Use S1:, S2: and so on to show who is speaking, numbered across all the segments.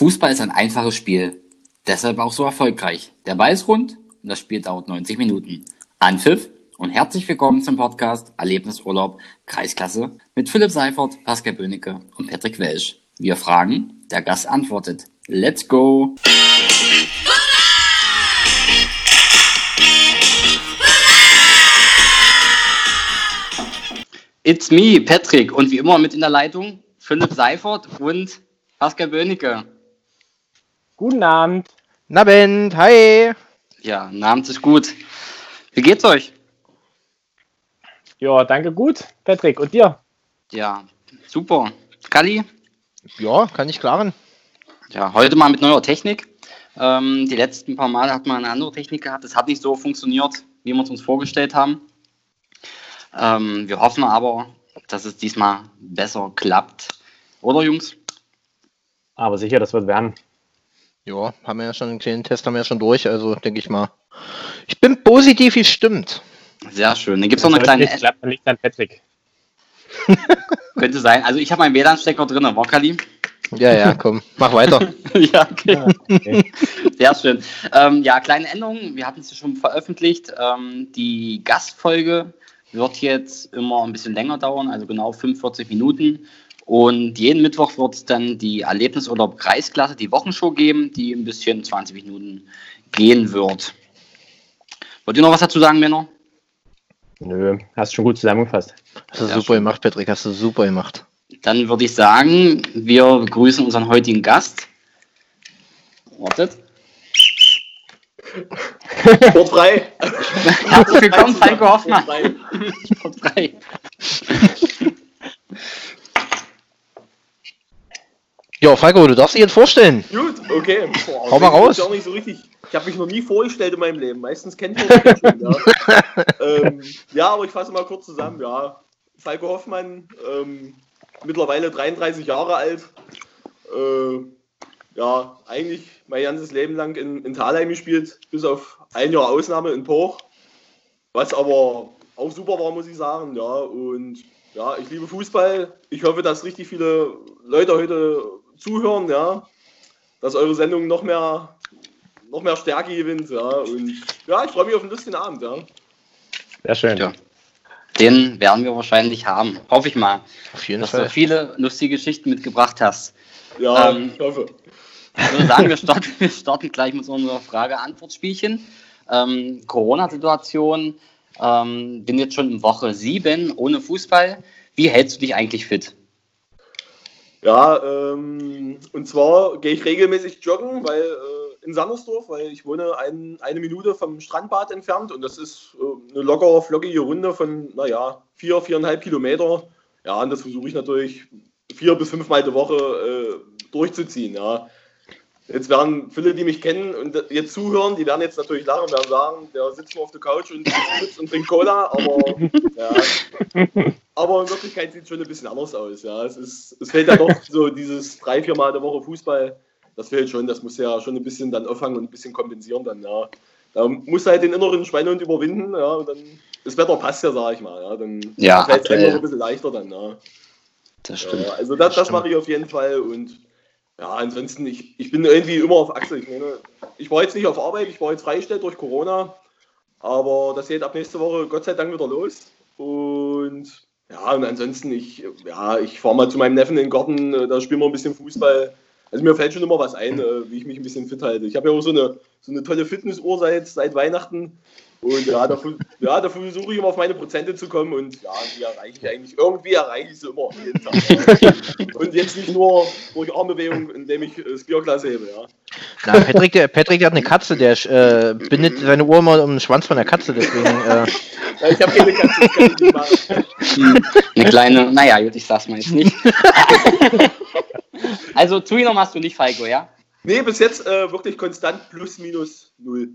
S1: Fußball ist ein einfaches Spiel, deshalb auch so erfolgreich. Der Ball ist rund und das Spiel dauert 90 Minuten. Anpfiff und herzlich willkommen zum Podcast Erlebnisurlaub Kreisklasse mit Philipp Seifert, Pascal Böhnecke und Patrick Welsch. Wir fragen, der Gast antwortet. Let's go! It's me, Patrick, und wie immer mit in der Leitung Philipp Seifert und Pascal Böhnecke.
S2: Guten Abend.
S3: Abend, hi.
S1: Ja, Abend ist gut. Wie geht's euch?
S2: Ja, danke gut, Patrick. Und dir?
S1: Ja, super. Kali?
S3: Ja, kann ich klaren.
S1: Ja, heute mal mit neuer Technik. Ähm, die letzten paar Mal hat man eine andere Technik gehabt. Es hat nicht so funktioniert, wie wir es uns vorgestellt haben. Ähm, wir hoffen aber, dass es diesmal besser klappt. Oder, Jungs?
S2: Aber sicher, das wird werden.
S3: Ja, haben wir ja schon einen kleinen Test haben wir ja schon durch, also denke ich mal. Ich bin positiv gestimmt.
S1: Sehr schön. Dann gibt es noch eine kleine.
S2: Nicht klappt, dann liegt an Patrick.
S1: Könnte sein. Also, ich habe meinen WLAN-Stecker drin, war Kali?
S3: Ja, ja, komm, mach weiter.
S1: ja, okay.
S2: Ja, okay.
S1: Sehr schön. Ähm, ja, kleine Änderungen. Wir hatten es ja schon veröffentlicht. Ähm, die Gastfolge wird jetzt immer ein bisschen länger dauern, also genau 45 Minuten. Und jeden Mittwoch wird es dann die Erlebnisurlaub Kreisklasse, die Wochenshow geben, die ein bisschen 20 Minuten gehen wird. Wollt ihr noch was dazu sagen, Männer?
S2: Nö, hast schon gut zusammengefasst.
S3: Hast du
S1: Ja,
S3: super
S1: schon.
S3: gemacht, Patrick, hast du super gemacht.
S1: Dann würde ich sagen, wir begrüßen unseren heutigen Gast. Wartet.
S4: Sportfrei.
S1: Herzlich willkommen, Falco Hoffmann.
S4: Sportfrei.
S1: Sportfrei.
S3: Ja, Falco, du darfst dich jetzt vorstellen.
S4: Gut, okay. Boah,
S3: Hau mal
S4: ist
S3: raus.
S4: Nicht so richtig. Ich habe mich noch nie vorgestellt in meinem Leben. Meistens kennt man mich schon, ja. ähm, ja, aber ich fasse mal kurz zusammen. Ja, Falco Hoffmann, ähm, mittlerweile 33 Jahre alt. Äh, ja, eigentlich mein ganzes Leben lang in, in Thalheim gespielt, bis auf ein Jahr Ausnahme in Poch. Was aber auch super war, muss ich sagen. Ja, und ja, ich liebe Fußball. Ich hoffe, dass richtig viele Leute heute zuhören, ja. Dass eure Sendung noch mehr, noch mehr Stärke gewinnt, ja. Und ja, ich freue mich auf einen lustigen Abend, ja.
S2: Sehr schön.
S1: Ja. Den werden wir wahrscheinlich haben. Hoffe ich mal,
S3: Auf jeden
S1: dass du
S3: Fall.
S1: viele lustige Geschichten mitgebracht hast.
S4: Ja,
S1: Ähm,
S4: ich hoffe.
S1: Ich würde sagen, wir starten, wir starten gleich mit unserer Frage-Antwort-Spielchen. Ähm, Corona-Situation. Ähm, bin jetzt schon in Woche 7 ohne Fußball. Wie hältst du dich eigentlich fit?
S4: Ja, ähm, und zwar gehe ich regelmäßig joggen, weil äh, in Sandersdorf, weil ich wohne ein, eine Minute vom Strandbad entfernt und das ist äh, eine lockere, flockige Runde von, naja, vier, viereinhalb Kilometer. Ja, und das versuche ich natürlich vier bis fünfmal die Woche äh, durchzuziehen, ja. Jetzt werden viele, die mich kennen und jetzt zuhören, die werden jetzt natürlich lachen und werden sagen, der sitzt nur auf der Couch und sitzt und trinkt Cola, aber ja, aber in Wirklichkeit sieht es schon ein bisschen anders aus. Ja. Es, ist, es fehlt ja doch so dieses drei, vier Mal der Woche Fußball. Das fehlt schon. Das muss ja schon ein bisschen dann auffangen und ein bisschen kompensieren dann. Ja. Da muss halt den inneren Schweinehund überwinden. Ja, und dann, das Wetter passt ja, sag ich mal. Ja. Dann
S1: Ja,
S4: fällt es noch ein bisschen leichter dann. Ja.
S1: Das
S4: Ja, also das, das mache ich auf jeden Fall. Und ja, ansonsten, ich, ich bin irgendwie immer auf Achse. Ich meine, ich war jetzt nicht auf Arbeit, ich war jetzt freigestellt durch Corona. Aber das geht ab nächste Woche Gott sei Dank wieder los. Und ja, und ansonsten, ich, ja, ich fahre mal zu meinem Neffen in den Garten, äh, da spielen wir ein bisschen Fußball. Also mir fällt schon immer was ein, äh, wie ich mich ein bisschen fit halte. Ich habe ja auch so eine, so eine tolle Fitnessuhr seit, seit Weihnachten. Und ja, da, fu- ja, da versuche ich immer auf meine Prozente zu kommen und ja, die erreiche ich eigentlich. Irgendwie erreiche ich sie immer jeden Tag. und jetzt nicht nur durch Armbewegung, indem ich äh, das Bierglas hebe, ja.
S3: Na, Patrick, der, Patrick, der hat eine Katze, der äh, bindet seine Uhr mal um den Schwanz von der Katze, deswegen. Äh,
S4: Ja, Ich habe keine Katze, das kann ich nicht machen.
S1: Hm, Eine kleine, naja, gut, ich sag's mal jetzt nicht. also, zugenommen hast du nicht, Falco, ja?
S4: Nee, bis jetzt äh, wirklich konstant plus minus null.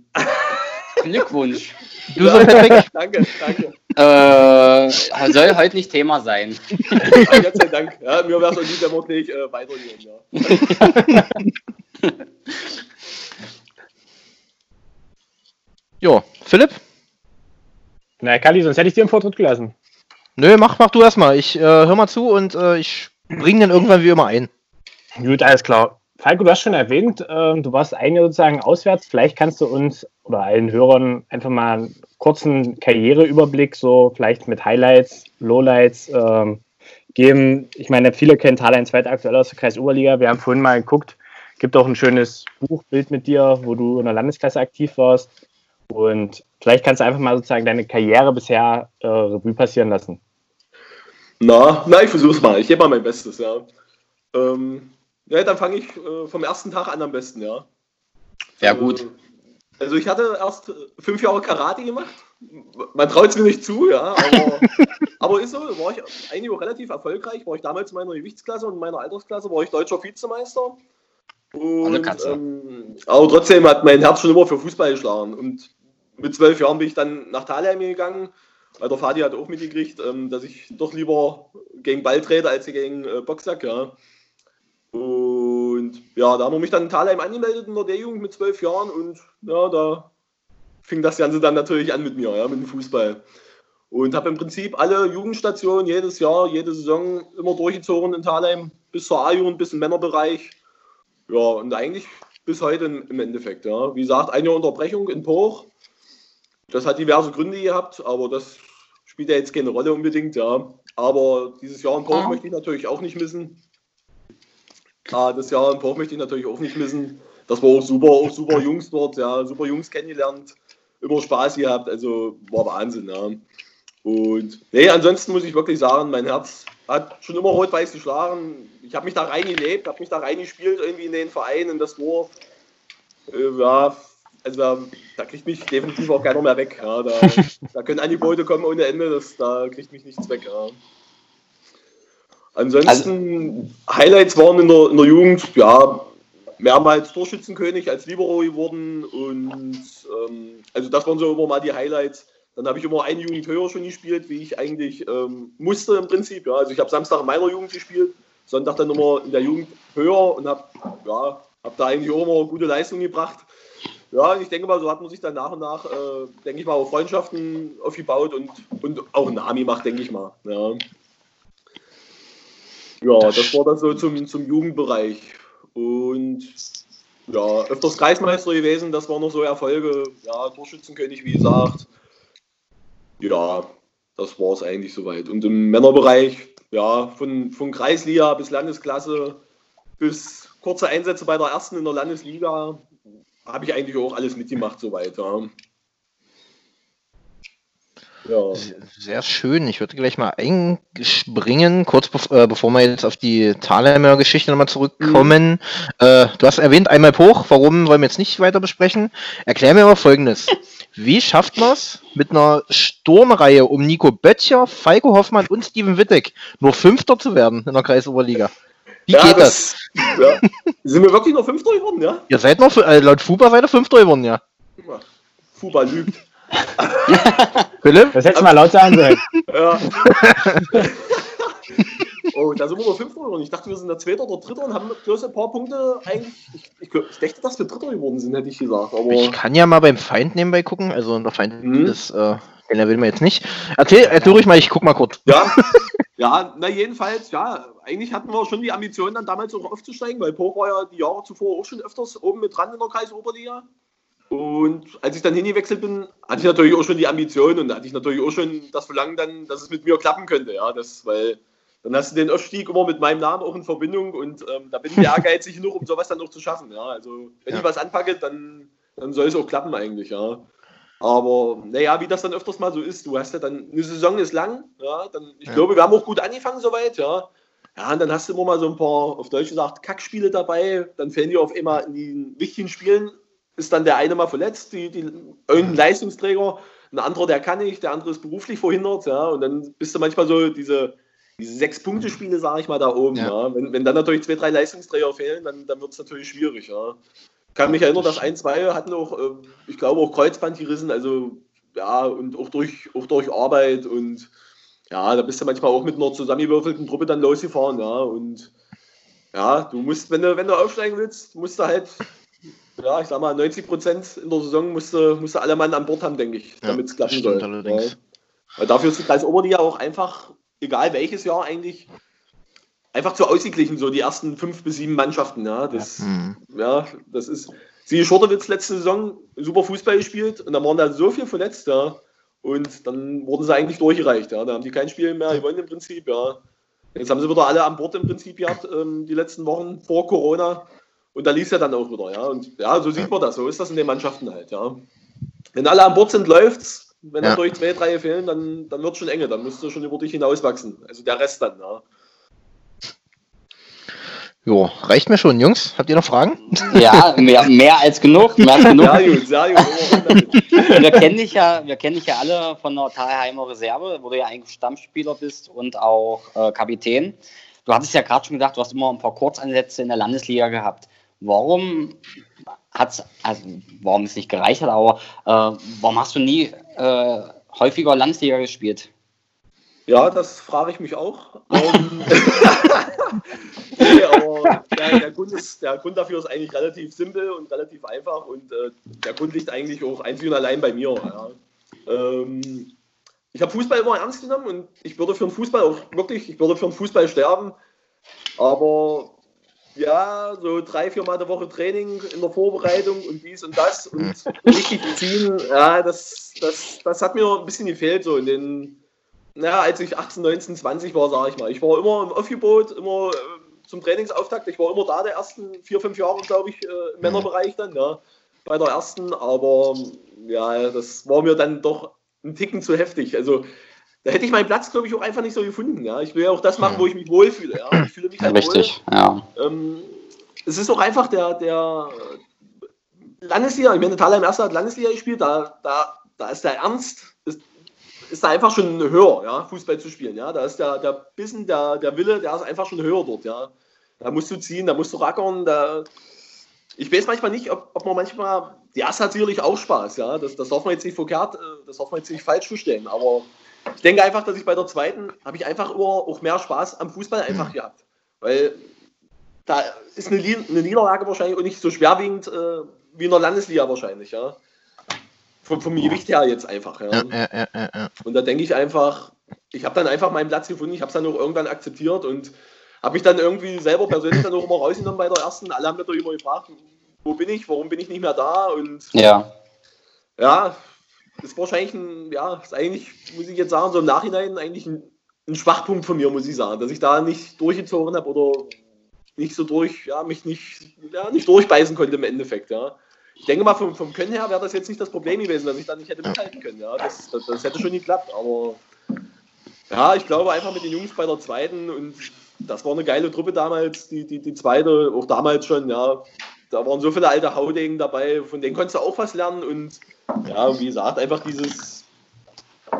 S1: Glückwunsch.
S3: du so, Patrick?
S4: danke, danke.
S1: Äh, soll heute nicht Thema sein.
S4: Ja, Gott sei Dank. Ja, mir wäre es auch wenn wir gleich äh, weitergehen. Ja.
S3: Jo, Philipp?
S2: Na, Kali, sonst hätte ich dir einen Vortritt gelassen.
S3: Nö, mach, mach du erstmal. Ich äh, hör mal zu und äh, ich bring dann irgendwann wie immer ein.
S2: Gut, alles klar. Falco, du hast schon erwähnt, äh, du warst ein Jahr sozusagen auswärts. Vielleicht kannst du uns oder allen Hörern einfach mal einen kurzen Karriereüberblick, so vielleicht mit Highlights, Lowlights ähm, geben. Ich meine, viele kennen Thaler zweite aktuell aus der Kreis Oberliga. Wir haben vorhin mal geguckt, gibt auch ein schönes Buchbild mit dir, wo du in der Landesklasse aktiv warst. Und vielleicht kannst du einfach mal sozusagen deine Karriere bisher äh, Revue passieren lassen.
S4: Na, na, ich versuch's mal. Ich gebe mal mein Bestes, ja. Ähm, ja, dann fange ich äh, vom ersten Tag an am besten, ja.
S1: Ja, gut. Äh,
S4: also ich hatte erst fünf Jahre Karate gemacht. Man traut es mir nicht zu, ja, aber, aber ist so, war ich eigentlich auch relativ erfolgreich. War ich damals in meiner Gewichtsklasse und in meiner Altersklasse war ich deutscher Vizemeister. Und, ähm, aber trotzdem hat mein Herz schon immer für Fußball geschlagen. Und mit zwölf Jahren bin ich dann nach Thalheim gegangen, weil der Vati hat auch mitgekriegt, ähm, dass ich doch lieber gegen Ball trete als gegen äh, Boxsack. Ja. Und ja, da haben wir mich dann in Thalheim angemeldet in der D-Jugend mit zwölf Jahren und ja, da fing das Ganze dann natürlich an mit mir, ja, mit dem Fußball. Und habe im Prinzip alle Jugendstationen jedes Jahr, jede Saison immer durchgezogen in Thalheim, bis zur A-Jugend, bis im Männerbereich. Ja, und eigentlich bis heute im Endeffekt. Ja. Wie gesagt, eine Unterbrechung in Poch. Das hat diverse Gründe gehabt, aber das spielt ja jetzt keine Rolle unbedingt. Ja. Aber dieses Jahr in Poch ja. möchte ich natürlich auch nicht missen. Ah, das Jahr in Poch möchte ich natürlich auch nicht missen. Das war auch super, auch super Jungs dort, ja, super Jungs kennengelernt, immer Spaß gehabt, also war Wahnsinn, ja. Und nee, ansonsten muss ich wirklich sagen, mein Herz hat schon immer rot-weiß geschlagen. Ich habe mich da reingelebt, habe mich da reingespielt, irgendwie in den Verein, in das Dorf. Äh, ja, also da, da, kriegt mich definitiv auch keiner mehr weg. Ja. Da, da können Angebote kommen ohne Ende, das, da kriegt mich nichts weg. Ja. Ansonsten, also, Highlights waren in der, in der Jugend, ja, mehrmals Torschützenkönig als Libero geworden und ähm, also das waren so immer mal die Highlights. Dann habe ich immer eine Jugend höher schon gespielt, wie ich eigentlich ähm, musste im Prinzip. Ja. Also ich habe Samstag in meiner Jugend gespielt, Sonntag dann immer in der Jugend höher und habe ja, hab da eigentlich auch immer gute Leistung gebracht. Ja, ich denke mal, so hat man sich dann nach und nach, äh, denke ich mal, auch Freundschaften aufgebaut und, und auch einen Namen gemacht, denke ich mal. Ja. Ja, das war dann so zum, zum Jugendbereich. Und ja, öfters Kreismeister gewesen, das waren noch so Erfolge. Ja, Torschützenkönig, wie gesagt. Ja, das war es eigentlich soweit. Und im Männerbereich, ja, von, von Kreisliga bis Landesklasse bis kurze Einsätze bei der ersten in der Landesliga habe ich eigentlich auch alles mitgemacht soweit. Ja.
S3: Ja. Sehr schön. Ich würde gleich mal einspringen, kurz bev äh, bevor wir jetzt auf die Thalheimer Geschichte nochmal zurückkommen. Mhm. Äh, du hast erwähnt, einmal hoch, warum wollen wir jetzt nicht weiter besprechen? Erklär mir mal folgendes. Wie schafft man es mit einer Sturmreihe um Nico Böttcher, Falco Hoffmann und Steven Wittek nur Fünfter zu werden in der Kreisoberliga? Wie ja, geht das?
S4: das? Ja. Sind wir wirklich noch Fünfter geworden, ja?
S3: Ihr seid noch, äh, laut Fuba seid ihr Fünfter geworden, ja.
S4: Fuba lügt.
S2: Philipp? Das hättest du mal laut sagen sollen. Ja.
S4: oh, da sind wir nur Fünfter geworden. Ich dachte, wir sind der Zweiter oder Dritter und haben bloß ein paar Punkte eigentlich. Ich, ich, ich dachte, dass wir Dritter geworden sind, hätte ich gesagt. Aber
S3: ich kann ja mal beim Feind nebenbei gucken. Also der Feind mhm. ist, äh, den er will mir jetzt nicht. Erzähl, erzähl ruhig mal, ich guck mal kurz.
S4: Ja. Ja, na jedenfalls, ja, eigentlich hatten wir schon die Ambition, dann damals auch aufzusteigen, weil Poch war ja die Jahre zuvor auch schon öfters oben mit dran in der Kreisoberliga. Und als ich dann hingewechselt bin, hatte ich natürlich auch schon die Ambition und hatte ich natürlich auch schon das Verlangen dann, dass es mit mir klappen könnte. Ja, das, weil dann hast du den Aufstieg immer mit meinem Namen auch in Verbindung und ähm, da bin ich ehrgeizig genug, um sowas dann auch zu schaffen. Ja, also wenn ja. ich was anpacke, dann, dann soll es auch klappen eigentlich. Ja. Aber naja, wie das dann öfters mal so ist, du hast ja dann, eine Saison ist lang, ja, dann, ich ja. glaube, wir haben auch gut angefangen soweit, ja. Ja, und dann hast du immer mal so ein paar, auf Deutsch gesagt, Kackspiele dabei, dann fehlen dir auf einmal in den wichtigen Spielen ist dann der eine mal verletzt, die, die, irgendein Leistungsträger, ein anderer, der kann nicht, der andere ist beruflich verhindert, ja, und dann bist du manchmal so diese, diese Sechs-Punkte-Spiele, sage ich mal, da oben, ja. ja. Wenn, wenn dann natürlich zwei, drei Leistungsträger fehlen, dann, dann wird es natürlich schwierig, ja. Ich kann mich erinnern, dass ein, zwei hatten auch, äh, ich glaube, auch Kreuzband gerissen, also ja, und auch durch, auch durch Arbeit und ja, da bist du manchmal auch mit einer zusammengewürfelten Truppe dann losgefahren, ja, und ja, du musst, wenn du, wenn du aufsteigen willst, musst du halt ja, ich sag mal, 90 Prozent in der Saison musste, musste alle Mann an Bord haben, denke ich, damit es klappen soll. Allerdings. Ja. Weil dafür ist die Kreis Oberliga auch einfach, egal welches Jahr eigentlich, einfach zu ausgeglichen, so die ersten fünf bis sieben Mannschaften. Ja, das, ja. Mhm. ja, das ist. Sie Schortewitz letzte Saison super Fußball gespielt und da waren da so viel verletzt, ja. Und dann wurden sie eigentlich durchgereicht, ja. Da haben die kein Spiel mehr gewonnen im Prinzip, ja. Jetzt haben sie wieder alle an Bord im Prinzip gehabt, ähm, die letzten Wochen vor Corona. Und da es ja dann auch wieder, ja. Und ja, so sieht man das, so ist das in den Mannschaften halt, ja. Wenn alle an Bord sind, läuft's. Wenn ja. durch zwei, drei fehlen, dann, dann wird es schon enge, dann müsst ihr schon über dich hinauswachsen. Also der Rest dann, ja.
S3: Jo, reicht mir schon, Jungs. Habt ihr noch Fragen?
S1: Ja, mehr, mehr als genug. Mehr als genug. Sehr gut, sehr gut. wir, kennen dich ja, wir kennen dich ja alle von der Thalheimer Reserve, wo du ja eigentlich Stammspieler bist und auch äh, Kapitän. Du hattest ja gerade schon gesagt, du hast immer ein paar Kurzansätze in der Landesliga gehabt. Warum hat's, also warum es nicht gereicht hat, aber äh, warum hast du nie äh, häufiger Landesliga gespielt?
S4: Ja, das frage ich mich auch. Ähm, nee, aber der, der, Grund ist, der, Grund dafür ist eigentlich relativ simpel und relativ einfach und äh, der Grund liegt eigentlich auch einzig und allein bei mir. Ja. Ähm, ich habe Fußball immer ernst genommen und ich würde für den Fußball auch wirklich, ich würde für den Fußball sterben. Aber ja, so drei, vier Mal die Woche Training in der Vorbereitung und dies und das und richtig ziehen, ja, das, das, das hat mir ein bisschen gefehlt, so in den naja, als ich 18, 19, 20 war, sage ich mal. Ich war immer im Aufgebot, immer äh, zum Trainingsauftakt. Ich war immer da, der ersten vier, fünf Jahre, glaube ich, äh, im. Männerbereich dann, ja, bei der ersten. Aber ja, das war mir dann doch ein Ticken zu heftig. Also da hätte ich meinen Platz, glaube ich, auch einfach nicht so gefunden. Ja. Ich will ja auch das machen, wo ich mich wohlfühle. Ja. Ich fühle mich halt
S1: Richtig,
S4: wohl. ja. Ähm, es ist auch einfach der, der Landesliga, ich meine, Thalheim Erster hat Landesliga gespielt, da, da, da ist der Ernst, ist, ist da einfach schon höher, ja, Fußball zu spielen. Ja. Da ist der, der Bissen, der, der Wille, der ist einfach schon höher dort. Ja. Da musst du ziehen, da musst du rackern. Da, ich weiß manchmal nicht, ob, ob man manchmal, die erste hat sicherlich auch Spaß, ja. Das, das darf man jetzt nicht verkehrt, äh, das darf man jetzt nicht falsch verstehen. Aber ich denke einfach, dass ich bei der zweiten habe ich einfach immer auch mehr Spaß am Fußball einfach gehabt. Weil da ist eine, eine Niederlage wahrscheinlich auch nicht so schwerwiegend äh, wie in der Landesliga wahrscheinlich, ja. Vom, vom Gewicht her jetzt einfach. Ja. Ja, ja, und da denke ich einfach, ich habe dann einfach meinen Platz gefunden, ich habe es dann auch irgendwann akzeptiert und habe mich dann irgendwie selber persönlich dann auch immer rausgenommen bei der ersten. Alle haben mich immer gefragt, wo bin ich, warum bin ich nicht mehr da? Und
S1: ja,
S4: ja ist wahrscheinlich ein, ja, ist eigentlich, muss ich jetzt sagen, so im Nachhinein eigentlich ein, ein Schwachpunkt von mir, muss ich sagen, dass ich da nicht durchgezogen habe oder nicht so durch, ja, mich nicht, ja, nicht durchbeißen konnte im Endeffekt, ja ich denke mal, vom, vom Können her wäre das jetzt nicht das Problem gewesen, dass ich da nicht hätte mithalten können. Ja, das, das, das hätte schon geklappt, aber ja, ich glaube einfach mit den Jungs bei der zweiten und das war eine geile Truppe damals, die, die, die zweite, auch damals schon, ja. Da waren so viele alte Haudegen dabei, von denen konntest du auch was lernen und ja, wie gesagt, einfach dieses,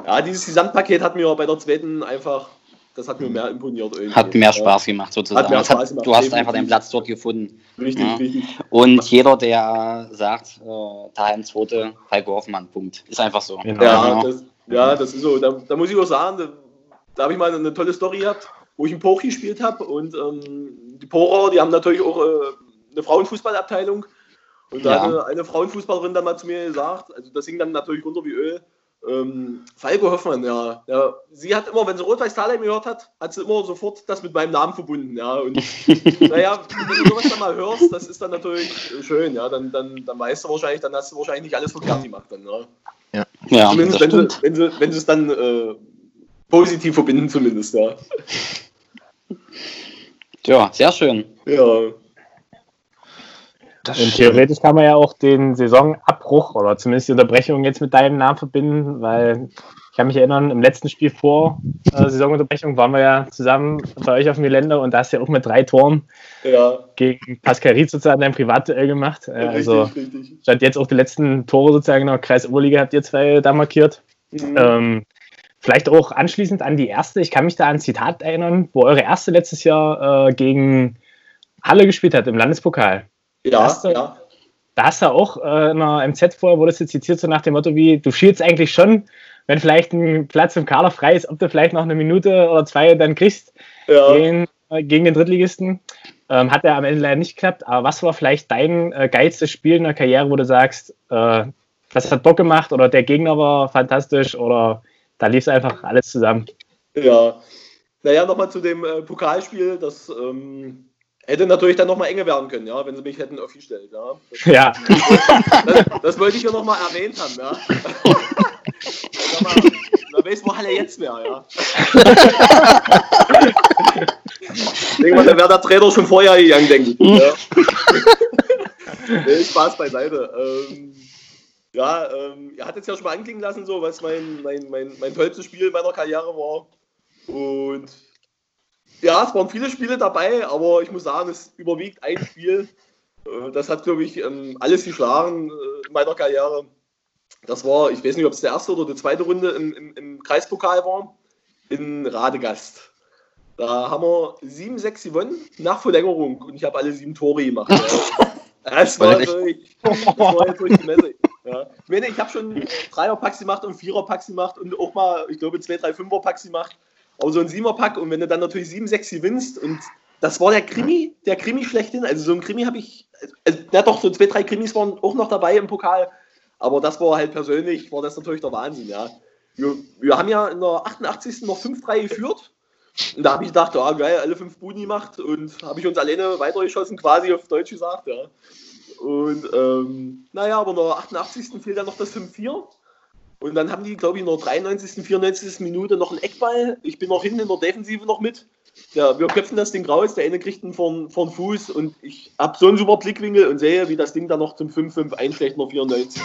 S4: ja, dieses Gesamtpaket hat mir bei der zweiten einfach das hat mir mehr imponiert.
S1: Irgendwie. Hat mehr Spaß gemacht sozusagen. Hat Spaß gemacht, du hast einfach deinen Platz dort gefunden.
S4: Richtig, ja. richtig.
S1: Und jeder, der sagt, äh, Daheim zweite, Falco Hoffmann, Punkt. Ist einfach so.
S4: Genau. Ja, das, ja, das ist so. Da, da muss ich auch sagen, da, da habe ich mal eine tolle Story gehabt, wo ich einen Poch gespielt habe und ähm, die Porer, die haben natürlich auch äh, eine Frauenfußballabteilung. Und da ja. hat eine Frauenfußballerin dann mal zu mir gesagt, also das ging dann natürlich runter wie Öl, ähm, Falco Hoffmann, ja. ja. Sie hat immer, wenn sie Rot-Weiß Thalheim gehört hat, hat sie immer sofort das mit meinem Namen verbunden, ja. Und naja, wenn du sowas dann mal hörst, das ist dann natürlich schön, ja. Dann, dann, dann weißt du wahrscheinlich, dann hast du wahrscheinlich nicht alles verkehrt gemacht dann, ja. Ja, ja zumindest wenn sie, wenn, sie, wenn sie es dann äh, positiv verbinden, zumindest, ja.
S1: Ja, sehr schön.
S4: Ja.
S2: Das und theoretisch kann man ja auch den Saisonabbruch oder zumindest die Unterbrechung jetzt mit deinem Namen verbinden, weil ich kann mich erinnern, im letzten Spiel vor äh, Saisonunterbrechung waren wir ja zusammen bei euch auf dem Gelände und da hast du ja auch mit drei Toren ja. gegen Pascal Ried sozusagen dein Privatduell gemacht. Äh, also richtig. statt jetzt auch die letzten Tore sozusagen in der Kreis Oberliga habt ihr zwei da markiert. Mhm. Ähm, vielleicht auch anschließend an die erste, ich kann mich da an ein Zitat erinnern, wo eure erste letztes Jahr äh, gegen Halle gespielt hat im Landespokal.
S4: Ja, du, ja.
S2: Da hast du auch äh, in einer MZ vorher, wurde es zitiert, so nach dem Motto wie, du schielst eigentlich schon, wenn vielleicht ein Platz im Kader frei ist, ob du vielleicht noch eine Minute oder zwei dann kriegst ja. gegen, äh, gegen den Drittligisten. Ähm, hat er am Ende leider nicht geklappt, aber was war vielleicht dein äh, geilstes Spiel in der Karriere, wo du sagst, äh, das hat Bock gemacht oder der Gegner war fantastisch oder da lief es einfach alles zusammen?
S4: Ja, naja, nochmal zu dem äh, Pokalspiel, das ähm, hätte natürlich dann nochmal enge werden können, ja, wenn sie mich hätten aufgestellt. Ja,
S2: das, ja.
S4: Das, das, wollte ich ja nochmal erwähnt haben. Ja. Wer weiß, wo Halle jetzt wäre, ja. ich denke mal, da wäre der Trainer schon vorher gegangen, denke ich. Ja. nee, Spaß beiseite. Ähm, ja, ähm, ihr hattet es ja schon mal anklingen lassen, so was mein, mein, mein, mein tollstes Spiel meiner Karriere war. Und ja, es waren viele Spiele dabei, aber ich muss sagen, es überwiegt ein Spiel. Äh, das hat, glaube ich, ähm, alles geschlagen äh, in meiner Karriere. Das war, ich weiß nicht, ob es der erste oder die zweite Runde im, im, im Kreispokal war, in Radegast. Da haben wir 7-6 gewonnen nach Verlängerung und ich habe alle sieben Tore gemacht. Ja. Das war, durch, das war jetzt durch die Messe. Ja. Ich meine, ich habe schon Dreier-Packs gemacht und Vierer-Packs gemacht und auch mal, ich glaube, zwei, drei Fünfer-Packs gemacht. Aber so ein Siebener-Pack und wenn du dann natürlich 7-6 gewinnst und das war der Krimi, der Krimi schlechthin. Also so ein Krimi habe ich, also, ja doch, so zwei, drei Krimis waren auch noch dabei im Pokal. Aber das war halt persönlich, war das natürlich der Wahnsinn, ja. Wir, wir haben ja in der 88. noch 5-3 geführt. Und da habe ich gedacht, ja, geil, alle fünf Buden gemacht und habe ich uns alleine weitergeschossen, quasi auf Deutsch gesagt, ja. Und ähm, naja, aber in der 88. fiel dann noch das 5-4. Und dann haben die, glaube ich, in der 93., 94. Minute noch einen Eckball. Ich bin noch hinten in der Defensive noch mit. Ja, wir köpfen das Ding raus, der eine kriegt einen von, von Fuß und ich habe so einen super Blickwinkel und sehe, wie das Ding dann noch zum 5-5 einschlägt in der 94.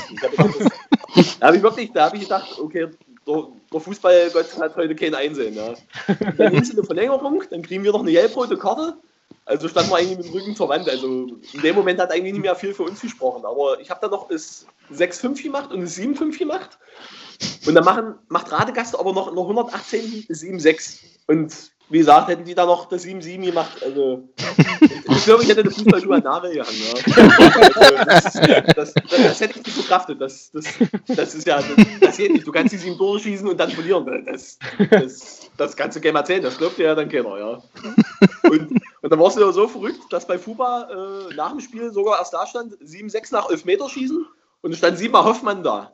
S4: da habe ich wirklich, da habe ich gedacht, okay, der, der Fußballgott hat heute kein Einsehen. Ja. Dann es eine Verlängerung, dann kriegen wir noch eine gelb-rote Karte. Also standen wir eigentlich mit dem Rücken zur Wand. Also in dem Moment hat eigentlich nicht mehr viel für uns gesprochen. Aber ich habe dann noch das 6-5 gemacht und das 7-5 gemacht. Und dann machen, macht Radegast aber noch in der 118 7-6. Und wie gesagt, hätten die da noch das 7-7 gemacht. Also, ich glaube, ich hätte eine Fußballschuhe an Nagel gehangen. Ja. Das, das, das, das, hätte ich nicht verkraftet. Das, das, das ist ja, das, geht nicht. Du kannst die sieben Tore schießen und dann verlieren. Das, das, das kannst du gerne erzählen. Das glaubt dir ja dann keiner. Ja. Und, und dann warst du ja so verrückt, dass bei Fuba äh, nach dem Spiel sogar erst da stand, 7-6 nach 11 Meter schießen und es stand siebenmal Hoffmann da.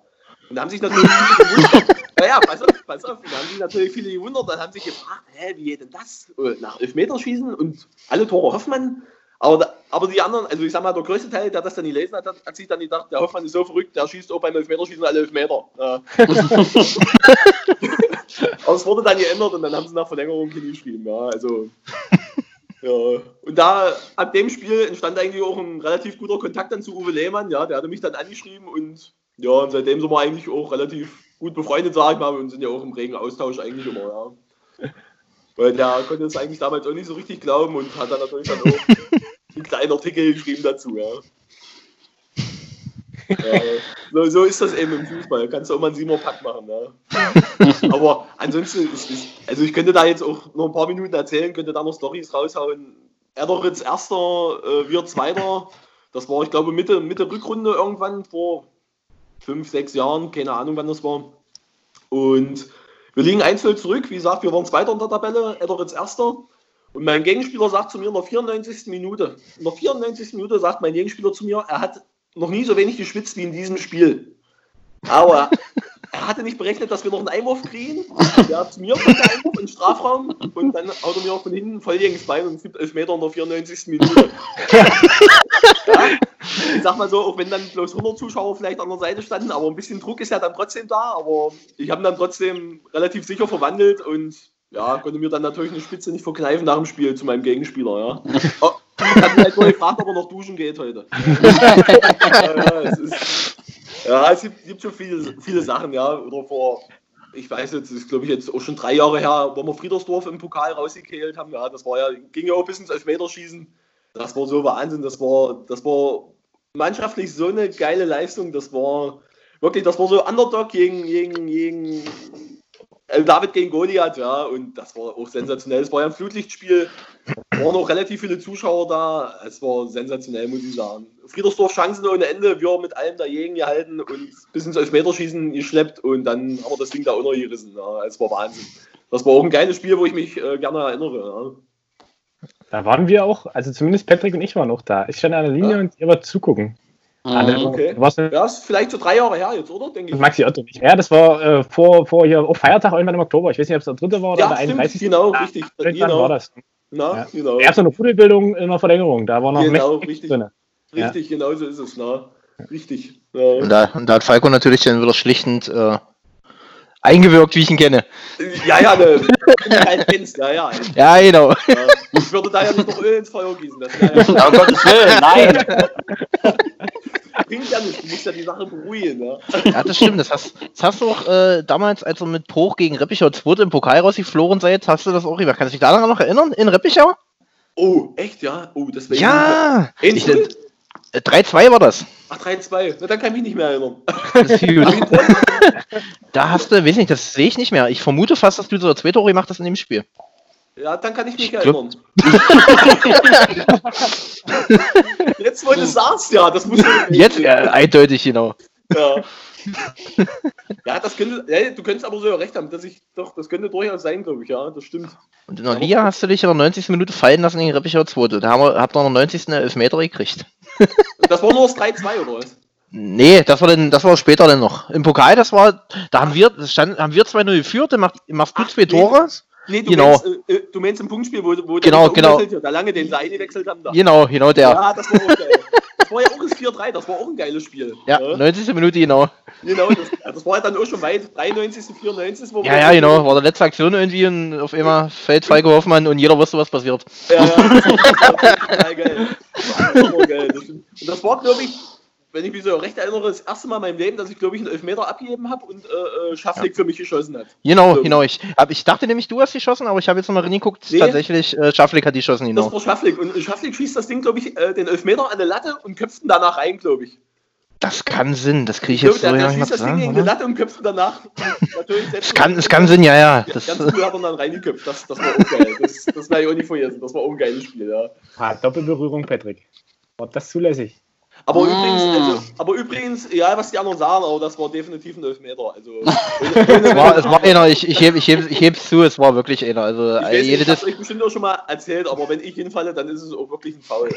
S4: Und da haben sich natürlich viele gewundert. Naja, pass auf, pass auf. Da haben sich natürlich viele gewundert und haben sich gefragt, hä, wie geht denn das? Äh, nach 11 Meter schießen und alle Tore Hoffmann. Aber, da, aber die anderen, also ich sag mal, der größte Teil, der das dann gelesen hat, hat sich dann gedacht, der Hoffmann ist so verrückt, der schießt auch beim 11-Meter-Schießen alle 11 Meter. Ja. aber es wurde dann geändert und dann haben sie nach Verlängerung hingeschrieben. Ja, also ja, und da ab dem Spiel entstand eigentlich auch ein relativ guter Kontakt dann zu Uwe Lehmann, ja, der hatte mich dann angeschrieben und ja, und seitdem sind wir eigentlich auch relativ gut befreundet, sag ich mal, und sind ja auch im regen Austausch eigentlich immer, ja. Weil der konnte es eigentlich damals auch nicht so richtig glauben und hat dann natürlich dann auch einen kleinen Artikel geschrieben dazu, ja. ja so, so, ist das eben im Fußball. Kannst du auch mal einen Siemer-Pack machen. Ja. Aber ansonsten, ist, ist, also ich könnte da jetzt auch noch ein paar Minuten erzählen, könnte da noch Stories raushauen. Erderitz erster, äh, wir zweiter. Das war, ich glaube, Mitte, Mitte Rückrunde irgendwann vor fünf, sechs Jahren, keine Ahnung, wann das war. Und wir liegen 1-0 zurück. Wie gesagt, wir waren Zweiter in der Tabelle, Edderitz Erster. Und mein Gegenspieler sagt zu mir in der 94. Minute, in der 94. Minute sagt mein Gegenspieler zu mir, er hat noch nie so wenig geschwitzt wie in diesem Spiel. Aber er hatte nicht berechnet, dass wir noch einen Einwurf kriegen. Der hat zu mir kommt der Einwurf in den Strafraum und dann haut er mir auch von hinten voll gegen das Bein und es gibt 11 Meter in der 94. Minute. ja, ich sag mal so, auch wenn dann bloß 100 Zuschauer vielleicht an der Seite standen, aber ein bisschen Druck ist ja dann trotzdem da. Aber ich habe ihn dann trotzdem relativ sicher verwandelt und ja, konnte mir dann natürlich eine Spitze nicht verkneifen nach dem Spiel zu meinem Gegenspieler. Ja. Oh, ich habe halt nur gefragt, ob er noch duschen geht heute. ja, es ist, ja, es gibt, gibt, schon viele, viele Sachen, ja. Oder vor, ich weiß jetzt, das ist glaube ich jetzt auch schon drei Jahre her, wo wir Friedersdorf im Pokal rausgekehlt haben. Ja, das war ja, ging ja auch bis ins Elfmeterschießen. Das war so Wahnsinn. Das war, das war mannschaftlich so eine geile Leistung. Das war wirklich, das war so Underdog gegen, gegen, gegen David gegen Goliath, ja, und das war auch sensationell. Es war ja ein Flutlichtspiel, waren auch relativ viele Zuschauer da. Es war sensationell, muss ich sagen. Friedersdorf Chancen ohne Ende, wir mit allem dagegen gehalten und bis ins Elfmeterschießen geschleppt und dann haben wir das Ding da untergerissen. Ja. Es war Wahnsinn. Das war auch ein geiles Spiel, wo ich mich äh, gerne erinnere. Ja.
S2: Da waren wir auch, also zumindest Patrick und ich waren auch da. Ich stand an der Linie ja. und ihr wart zugucken.
S4: Mhm, okay. Was, ja, ist vielleicht so drei Jahre her jetzt, oder?
S2: Denke ich. Maxi Otto nicht mehr. Das war äh, vor, vor hier auf Feiertag irgendwann im Oktober. Ich weiß nicht, ob es der dritte war oder
S4: ja, der 31. Genau, ja, richtig. Genau.
S2: war das. Na, ja. genau. Erst eine Pudelbildung in der Verlängerung. Da war noch
S4: genau, richtig. drin. Richtig, genau so ist es. Na. Richtig.
S3: Ja. Und, da, und da hat Falco natürlich dann wieder schlichtend äh, eingewirkt, wie ich ihn kenne.
S4: Ja, ja, ne, wenn du halt kennst, ja, ja.
S3: Ja, genau. Ja,
S4: ich würde da ja nicht noch Öl ins Feuer gießen. Das ja,
S1: ja. Oh Gottes Willen, nein.
S4: Bringt ja nicht, du musst ja die Sache beruhigen. Ja,
S3: ja das stimmt. Das hast, das hast du auch äh, damals, als ihr mit Bruch gegen Reppichau 2 im Pokal rausgeflogen seid, hast du das auch gemacht. Kannst du dich daran noch erinnern, in Reppichau?
S4: Oh, echt, ja? Oh, das wäre
S3: Ja! 3-2 war das.
S4: Ach, 3-2. Na, dann kann ich mich nicht mehr erinnern.
S3: da hast du, weiß nicht, das sehe ich nicht mehr. Ich vermute fast, dass du so zwei Tore gemacht hast in dem Spiel.
S4: Ja, dann kann ich mich ich erinnern. Jetzt, wo du sagst, ja, das muss
S3: Jetzt, ja, eindeutig, genau.
S4: Ja. ja, das könnte, ja, du könntest aber so recht haben, dass ich doch, das könnte durchaus sein, glaube ich, ja, das stimmt.
S3: Und in der Liga hast du dich in der 90. Minute fallen lassen gegen Reppichau 2. Da haben wir, habt ihr in der 90. Elfmeter gekriegt.
S4: Das war nur das 3-2 oder was?
S3: Nee, das war, dann, das war später dann noch. Im Pokal, das war, da haben wir, stand, haben wir 2-0 geführt, dann machst, machst du zwei Tore.
S4: Nee, du, genau. meinst, äh, äh, du meinst im Punktspiel, wo, wo
S3: genau, genau.
S4: da lange den Seil gewechselt haben. Da.
S3: Genau, genau der.
S4: Ja, das war geil. Das war ja auch das 4-3, das war auch ein geiles Spiel.
S3: Ja, ja. 90. Minute, genau.
S4: Genau, das, das war ja dann auch schon weit, 93., 94.
S3: Wo ja, ja, genau, war der letzte Aktion irgendwie und auf einmal fällt Falco Hoffmann und jeder wusste, was passiert.
S4: Ja, ja, das war geil. Das war geil. Und das war, glaube ich, wenn ich mich so recht erinnere, das erste Mal in meinem Leben, dass ich, glaube ich, einen Elfmeter abgegeben habe und äh, äh Schafflik ja. für mich geschossen hat.
S3: Genau, so. genau. Ich, hab, ich dachte nämlich, du hast geschossen, aber ich habe jetzt nochmal reingeguckt. Nee, tatsächlich, äh, Schafflik hat die geschossen,
S4: genau. Das war Schafflik. Und Schafflik schießt das Ding, glaube ich, äh, den Elfmeter an der Latte und köpft ihn danach rein, glaube ich.
S3: Das kann Sinn, das kriege ich, ich jetzt
S4: glaube, so der, der schießt das Ding gegen die Latte und köpft ihn danach.
S3: Es kann, es kann Sinn, ja, ja.
S4: Das ganz cool hat er dann reingeköpft. Das, das war auch geil. Das, das war ja auch nicht vergessen. Das war auch ein geiles Spiel, ja.
S2: Ah, Doppelberührung, Patrick. War das zulässig?
S4: Aber, mm. übrigens, also, aber übrigens, ja, was die anderen sagen, aber das war definitiv ein Elfmeter. Also,
S3: es, war, es war einer, ich, ich, heb, ich, heb, ich heb's zu, es war wirklich einer. Also,
S4: ich weiß, jede ich hab's euch bestimmt auch schon mal erzählt, aber wenn ich hinfalle, dann ist es auch wirklich ein Foul.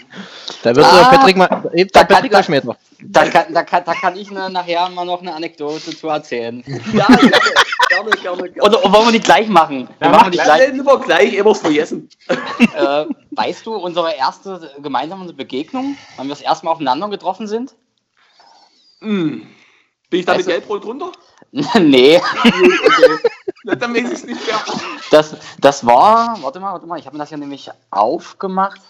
S3: da wird ah, Patrick mal, da, Patrick
S1: kann, Elfmeter. Da, kann, da, kann, da kann ich ne, nachher mal noch eine Anekdote zu erzählen. Ja, gerne, gerne, gerne. gerne. Oder, wollen wir die gleich machen?
S4: Ja, machen wir die gleich. Lieber gleich, immer vergessen.
S1: Weißt du, unsere erste gemeinsame Begegnung, wann wir das erste Mal aufeinander getroffen sind?
S4: Hm. Bin ich da weißt mit Gelbrot runter?
S1: nee.
S4: okay. Dann weiß ich es nicht mehr.
S1: Das, das war, warte mal, warte mal, ich habe mir das ja nämlich aufgemacht.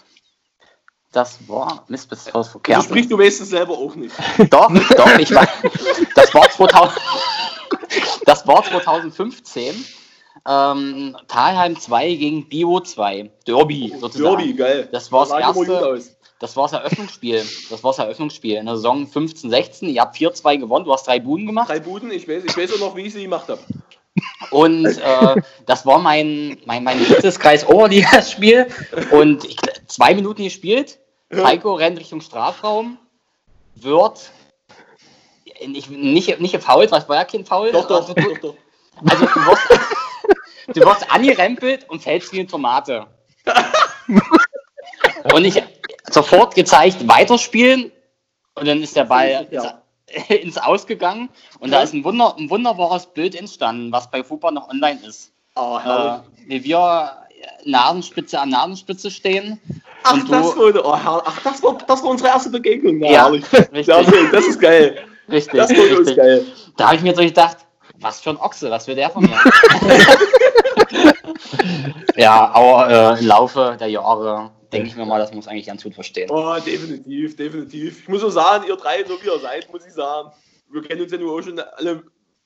S1: Das war Mist, bis
S4: Hausverkehr. Also sprich, du weißt es selber auch nicht.
S1: Doch, doch, ich weiß. Das war 2000, das war 2015. Ähm, Talheim 2 gegen Bio 2. Derby,
S4: sozusagen. Derby, geil.
S1: Das war das, erste. Das war das Eröffnungsspiel. Das war das Eröffnungsspiel in der Saison 15, 16. Ihr habt 4-2 gewonnen. Du hast drei Buden gemacht.
S4: Drei Buden, ich weiß, ich weiß auch noch, wie ich sie gemacht habe.
S1: Und äh, das war mein, mein, mein drittes Kreis Oberliga-Spiel. Und ich, zwei Minuten gespielt. Heiko rennt Richtung Strafraum. Wird nicht, nicht, nicht gefault, was war ja kein Foul.
S4: Doch, doch, also, doch, doch.
S1: Also du wirst, du wirst angerempelt und fällst wie eine Tomate. und ich sofort gezeigt, weiterspielen. Und dann ist der Ball ja. ins Ausgegangen. Und ja. da ist ein, Wunder, ein wunderbares Bild entstanden, was bei Fußball noch online ist. Oh, äh, wie wir Nasenspitze an Nasenspitze stehen.
S4: Ach, das, wurde, oh, ach das, war, das war unsere erste Begegnung.
S1: Ja, ja richtig.
S4: Das, ist geil.
S1: Richtig. Das richtig. geil. Da habe ich mir so gedacht, was für ein Ochse, was will der von mir? ja, aber äh, im Laufe der Jahre denke ich mir mal, das muss eigentlich ganz gut verstehen.
S4: Oh, definitiv, definitiv. Ich muss so sagen, ihr drei, so wie ihr seid, muss ich sagen, wir kennen uns ja nur auch schon alle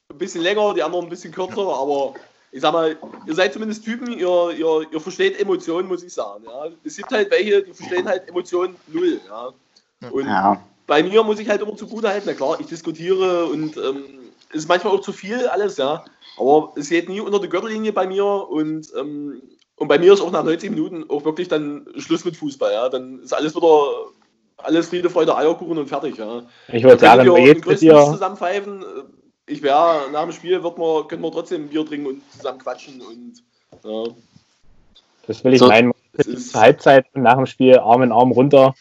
S4: ein bisschen länger, die anderen ein bisschen kürzer, aber ich sag mal, ihr seid zumindest Typen, ihr, ihr, ihr versteht Emotionen, muss ich sagen. Ja. Es gibt halt welche, die verstehen halt Emotionen null. Ja. Und ja. bei mir muss ich halt immer zugute halten, na klar, ich diskutiere und ähm, ist manchmal auch zu viel alles, ja. Aber es geht nie unter die Gürtellinie bei mir und ähm, und bei mir ist auch nach 90 Minuten auch wirklich dann Schluss mit Fußball. Ja? Dann ist alles wieder alles Friede, Freude, Eierkuchen und fertig. Ja?
S2: Ich würde sagen,
S4: wir jetzt mit dir zusammenpfeifen. Ich wäre nach dem Spiel wird man, können wir trotzdem ein Bier trinken und zusammen quatschen und ja.
S2: Das will ich so, meinen. Halbzeit nach dem Spiel Arm in Arm runter.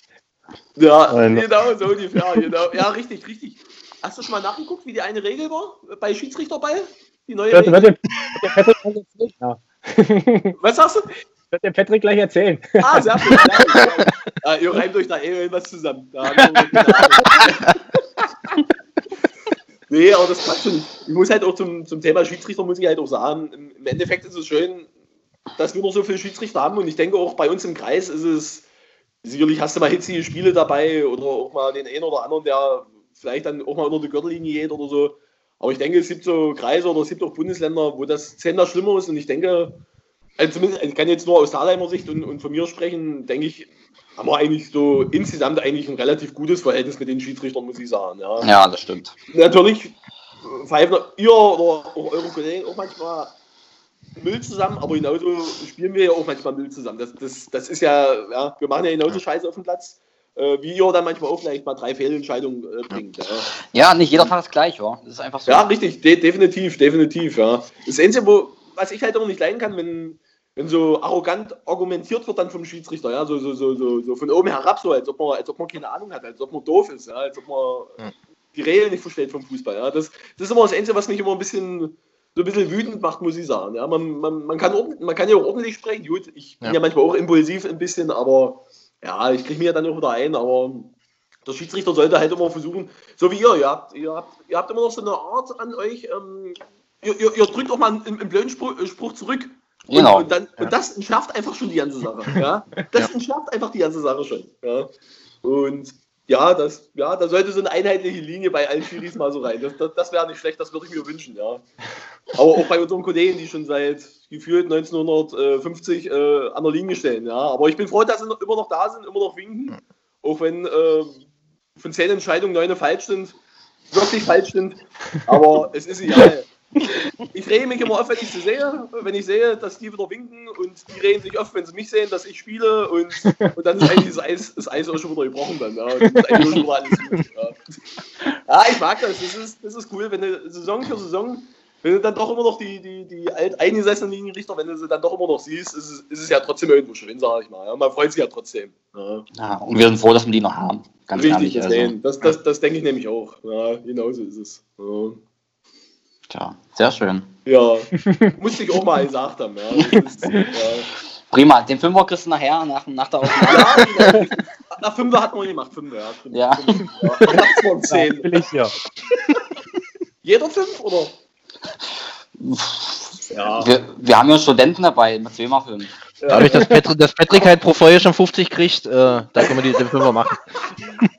S4: Ja, und genau, so ungefähr. Genau. Ja, richtig, richtig. Hast du schon mal nachgeguckt, wie die eine Regel war bei Schiedsrichterball? Die neue Regel? Wird, wird, wird, ja. Was sagst du?
S2: Wird der Patrick gleich erzählen.
S4: Ah, sehr gut. Ja, ihr reimt euch da eh was zusammen. nee, aber das passt schon. Ich muss halt auch zum, zum Thema Schiedsrichter, muss ich halt auch sagen, im Endeffekt ist es schön, dass wir noch so viele Schiedsrichter haben und ich denke auch bei uns im Kreis ist es, sicherlich hast du mal hitzige Spiele dabei oder auch mal den einen oder anderen, der vielleicht dann auch mal unter die Gürtellinie geht oder so. Aber ich denke, es gibt so Kreise oder es gibt auch Bundesländer, wo das zehnmal schlimmer ist und ich denke, also zumindest, ich kann jetzt nur aus Dahlheimer Sicht und, und von mir sprechen, denke ich, haben wir eigentlich so insgesamt eigentlich ein relativ gutes Verhältnis mit den Schiedsrichtern, muss ich sagen. Ja,
S1: ja das stimmt.
S4: Natürlich pfeifen ihr oder auch eure Kollegen auch manchmal Müll zusammen, aber genauso spielen wir ja auch manchmal Müll zusammen. Das, das, das ist ja, ja, wir machen ja genauso Scheiße auf dem Platz, wie ihr dann manchmal auch vielleicht mal drei Fehlentscheidungen äh, bringt. Ja.
S1: ja. nicht jeder Tag ist gleich, ja. Das ist einfach so.
S4: Ja, richtig, de definitiv, definitiv, ja. Das Einzige, wo, was ich halt auch nicht leiden kann, wenn, wenn so arrogant argumentiert wird dann vom Schiedsrichter, ja, so, so, so, so, so von oben herab, so als ob man, als ob man keine Ahnung hat, als ob man doof ist, ja, als ob man ja. die Regeln nicht versteht vom Fußball. Ja. Das, das ist immer das Einzige, was mich immer ein bisschen so ein bisschen wütend macht, muss ich sagen. Ja, man, man, man, kann, man kann ja auch ordentlich sprechen. Gut, ich bin ja, ja manchmal auch impulsiv ein bisschen, aber ja, ich kriege mich ja dann auch wieder ein, aber der Schiedsrichter sollte halt immer versuchen, so wie ihr, ihr habt, ihr habt, ihr habt immer noch so eine Art an euch, ähm, ihr, ihr, ihr, drückt auch mal einen, einen blöden Spruch, äh, Spruch zurück. Und, genau. und, dann, und das entschärft einfach schon die ganze Sache. Ja? Das ja. entschärft einfach die ganze Sache schon. Ja? Und ja, das, ja, da sollte so eine einheitliche Linie bei allen Schiris mal so rein. Das, das, das wäre nicht schlecht, das würde ich mir wünschen, ja. Aber auch bei unseren Kollegen, die schon seit gefühlt 1950 äh, an der Linie stehen, ja. Aber ich bin froh, dass sie noch, immer noch da sind, immer noch winken. Auch wenn äh, von zehn Entscheidungen neun falsch sind, wirklich falsch sind. Aber es ist egal ich rege mich immer auf, wenn ich sie sehe, wenn ich sehe, dass die wieder winken und die reden sich oft, wenn sie mich sehen, dass ich spiele und, und dann ist eigentlich das Eis, das Eis auch schon wieder gebrochen dann. Ja, und ist eigentlich schon wieder alles gut, ja. ja. ich mag das. Das ist, das ist cool, wenn du Saison für Saison, wenn du dann doch immer noch die, die, die alt eingesessenen Linienrichter, wenn du sie dann doch immer noch siehst, ist es, ist es ja trotzdem irgendwo schön, sage ich mal. Ja. Man freut sich ja trotzdem.
S1: Ja. ja. und wir sind froh, dass wir die noch haben.
S4: Ganz Richtig, ehrlich, also. das, das, das denke ich nämlich auch. Ja, genauso ist es. Ja.
S1: Tja, sehr schön.
S4: Ja, musste ich auch mal gesagt haben. Ja. Ist, ja.
S1: Prima, den Fünfer kriegst du nachher, nach, nach der Aufnahme.
S4: Ja, genau. nach Fünfer hat man gemacht, Fünfer, ja. Fünfer,
S1: ja.
S4: Fünfer, ja. Waren zehn. Will ich, ja. Jeder fünf, oder?
S1: Ja. Wir, wir haben ja Studenten dabei, mit zweimal fünf.
S3: Ja. Dadurch, dass Patrick, dass Patrick halt pro Folge schon 50 kriegt, äh, da können wir die, den Fünfer machen.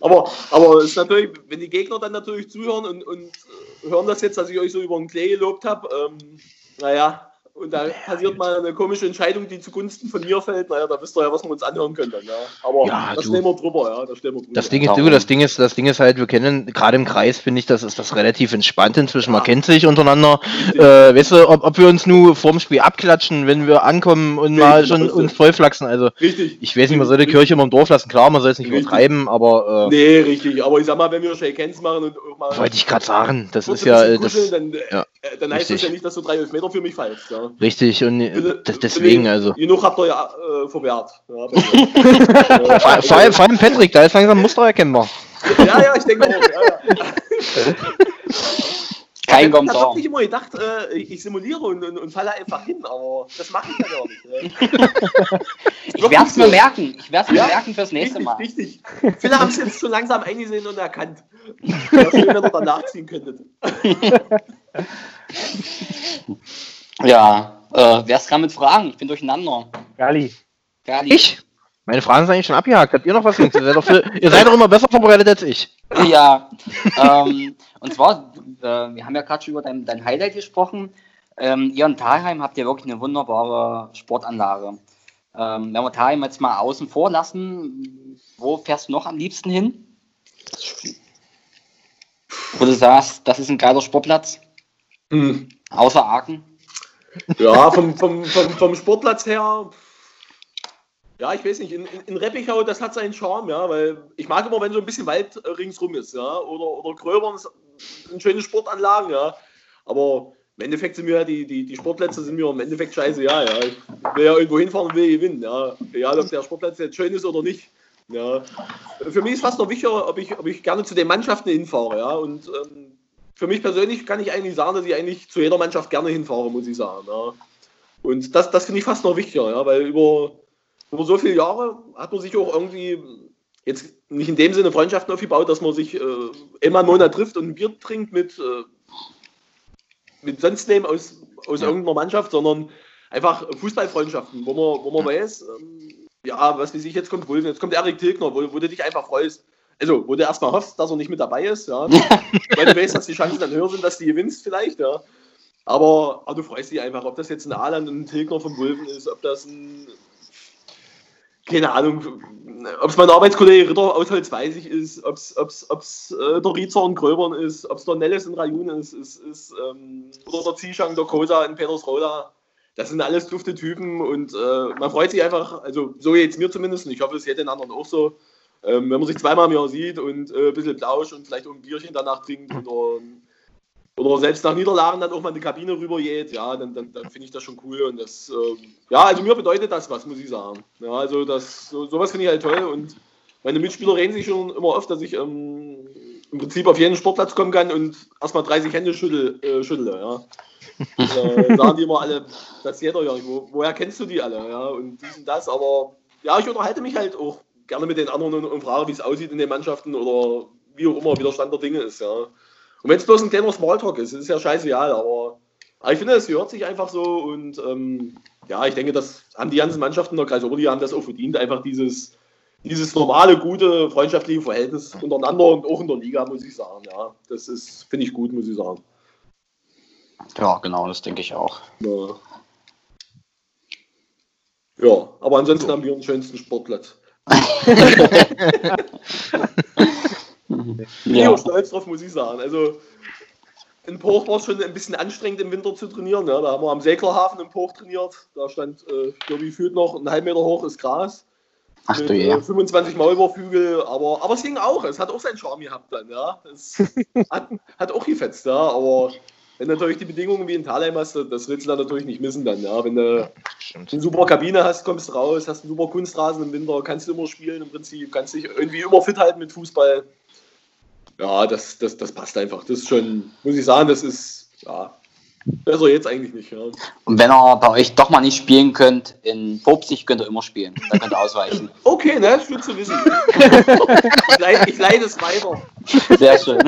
S4: Aber, aber ist natürlich, wenn die Gegner dann natürlich zuhören und, und hören das jetzt, dass ich euch so über den Klee gelobt habe, ähm, naja, und da passiert mal eine komische Entscheidung, die zugunsten von mir fällt. Naja, da wisst ihr ja, was wir uns anhören können dann, ja. Aber ja, das stellen wir drüber, ja. Das, wir drüber.
S3: das Ding ist, du, das Ding ist, das Ding ist halt, wir kennen, gerade im Kreis finde ich, das ist das relativ entspannt inzwischen. Ja. Man kennt sich untereinander. Äh, weißt du, ob, ob wir uns nur vorm Spiel abklatschen, wenn wir ankommen und Richtig, mal schon uns vollflachsen. Also
S4: Richtig.
S3: ich weiß nicht, man soll die Kirche immer im Dorf lassen, klar, man soll es nicht richtig. übertreiben, aber.
S4: Äh, nee, richtig. Aber ich sag mal, wenn wir Shake Hands machen und auch
S3: mal. Wollte ich gerade sagen, das ist ja. Das,
S4: dann, ja, äh, dann heißt das ja nicht, dass du drei Meter für mich fallst. Ja.
S3: Richtig, und das, deswegen also.
S4: Genug habt ihr ja äh, verwehrt.
S3: Ja, vor, vor, allem, vor allem Patrick, da ist langsam Muster erkennbar.
S4: Ja, ja, ich denke auch. Ja, ja.
S1: Kein Kommentar. Ich habe
S4: nicht immer gedacht, äh, ich simuliere und, und, und, falle einfach hin, aber das mache ich ja gar nicht. Ne?
S1: ich werde es mir merken. Ich werde es mir merken fürs nächste
S4: richtig,
S1: Mal.
S4: Richtig. Viele haben es jetzt schon langsam eingesehen und erkannt. Wenn ihr da nachziehen könntet.
S1: Ja, äh, wer ist dran mit Fragen? Ich bin durcheinander.
S2: Gali.
S3: Gali. Ich? Meine Fragen sind eigentlich schon abgehakt. Habt ihr noch was? ihr, seid doch, für, ihr seid doch immer besser vorbereitet als ich.
S1: Ja. ähm, und zwar, äh, wir haben ja gerade schon über dein, dein Highlight gesprochen. Ähm, ihr in Thalheim habt ja wirklich eine wunderbare Sportanlage. Ähm, wenn wir Thalheim jetzt mal außen vor lassen, wo fährst du noch am liebsten hin? Wo du sagst, das ist ein geiler Sportplatz? Mhm. Außer Aachen?
S4: Ja, vom, vom, vom, vom Sportplatz her, ja, ich weiß nicht, in, in, Reppichau, das hat seinen Charme, ja, weil ich mag immer, wenn so ein bisschen Wald ringsrum ist, ja, oder, oder Gröbern sind schöne Sportanlagen, ja, aber im Endeffekt sind mir ja die, die, die Sportplätze sind mir im Endeffekt scheiße, ja, ja. Will ja irgendwo hinfahren will gewinnen, ja. Egal, ob der Sportplatz jetzt schön ist oder nicht. Ja. Für mich ist fast noch wichtiger, ob ich, ob ich gerne zu den Mannschaften hinfahre. Ja. Und ähm, für mich persönlich kann ich eigentlich sagen, dass ich eigentlich zu jeder Mannschaft gerne hinfahre, muss ich sagen. Ja. Und das, das finde ich fast noch wichtiger, ja, weil über, über so viele Jahre hat man sich auch irgendwie jetzt nicht in dem Sinne Freundschaften aufgebaut, dass man sich äh, immer im Monat trifft und ein Bier trinkt mit, äh, mit sonst wem aus, aus ja. irgendeiner Mannschaft, sondern einfach Fußballfreundschaften, wo man, wo man ja. weiß, ähm, ja, was weiß ich, jetzt kommt Wolf, jetzt kommt Erik Tilgner, wo, wo du dich einfach freust. Also, wo du erstmal hoffst, dass er nicht mit dabei ist, ja. weil du weißt, dass die Chancen dann höher sind, dass du gewinnst vielleicht, ja. Aber, aber du freust dich einfach, ob das jetzt ein Alan und ein Tilgner vom Wulven ist, ob das ein, keine Ahnung, ob es mein Arbeitskollege Ritter aus Holzweißig ist, ob es äh, der Riezer und Gröbern ist, ob es der Nellis in Rayun ist, ist, ist ähm, oder der Zishang, der Kosa in Petersroda das sind alles dufte Typen und äh, man freut sich einfach, also so jetzt mir zumindest, und ich hoffe, es geht den anderen auch so, ähm, wenn man sich zweimal im Jahr sieht und äh, ein bisschen Plausch und vielleicht auch ein Bierchen danach trinkt oder, oder selbst nach Niederlagen dann auch mal in die Kabine rüber geht, ja, dann, dann, dann finde ich das schon cool und das, äh, ja, also mir bedeutet das was, muss ich sagen. Ja, also das, so, sowas finde ich halt toll und meine Mitspieler reden sich schon immer oft, dass ich ähm, im Prinzip auf jeden Sportplatz kommen kann und erstmal 30 Hände schüttel, äh, schüttle, ja äh, sagen die immer alle, das jeder ja, wo, woher kennst du die alle? Ja, und dies und das, aber ja, ich unterhalte mich halt auch gerne mit den anderen und, und frage, wie es aussieht in den Mannschaften oder wie auch immer, wie der Stand der Dinge ist, ja. Und wenn es bloß ein kleiner Smalltalk ist, ist ja scheißegal, aber, aber ich finde, es gehört sich einfach so und ähm, ja, ich denke, das haben die ganzen Mannschaften der Kreis die haben das auch verdient, einfach dieses, dieses normale, gute, freundschaftliche Verhältnis untereinander und auch in der Liga, muss ich sagen, ja. Das ist, finde ich gut, muss ich sagen.
S1: Ja, genau, das denke ich auch.
S4: Ja. ja, aber ansonsten so. haben wir den schönsten Sportplatz. ja. Ich stolz drauf, muss ich sagen. Also in Poch war es schon ein bisschen anstrengend im Winter zu trainieren. Ja. Da haben wir am Seglerhafen in Poch trainiert. Da stand, äh, glaube, gefühlt noch einen halben Meter hoch ist Gras.
S1: Ach du je.
S4: 25 äh, Maulwurfhügel, aber, aber es ging auch. Es hat auch seinen Charme gehabt dann, ja. Es hat, hat auch gefetzt, ja. Aber wenn natürlich die Bedingungen wie in Thalheim hast, das willst du dann natürlich nicht missen dann. Ja. Wenn du eine super Kabine hast, kommst du raus, hast einen super Kunstrasen im Winter, kannst du immer spielen im Prinzip, kannst dich irgendwie immer fit halten mit Fußball. Ja, das, das, das passt einfach. Das ist schon, muss ich sagen, das ist, ja, Besser jetzt eigentlich nicht, ja.
S1: Und wenn ihr bei euch doch mal nicht spielen könnt, in Popsig könnt ihr immer spielen. Da könnt ihr ausweichen.
S4: Okay, ne? Ist gut zu wissen. ich, leite, ich leite es weiter.
S1: Sehr schön.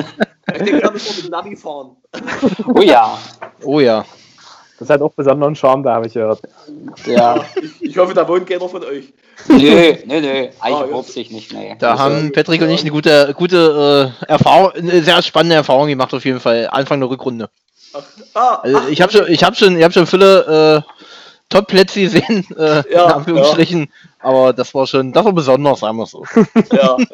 S4: Ich denke, da müssen wir mit Navi fahren.
S1: Oh ja.
S2: Oh ja. Das hat auch besonderen Charme, da habe ich gehört.
S4: Ja. Ich, ich, hoffe, da wohnt keiner von euch.
S1: Nö, nö, nö. Eigentlich ah, sich nicht, nee.
S3: Da also, haben Patrick und ich eine gute, gute äh, Erfahrung, eine sehr spannende Erfahrung gemacht, auf jeden Fall. Anfang der Rückrunde. Ach, ah, also ich habe schon, ich habe schon, ich habe schon viele äh, Top-Plätze gesehen, äh, ja, in Anführungsstrichen. Ja. Aber das war schon, das war besonders, sagen wir so.
S1: Ja, ja.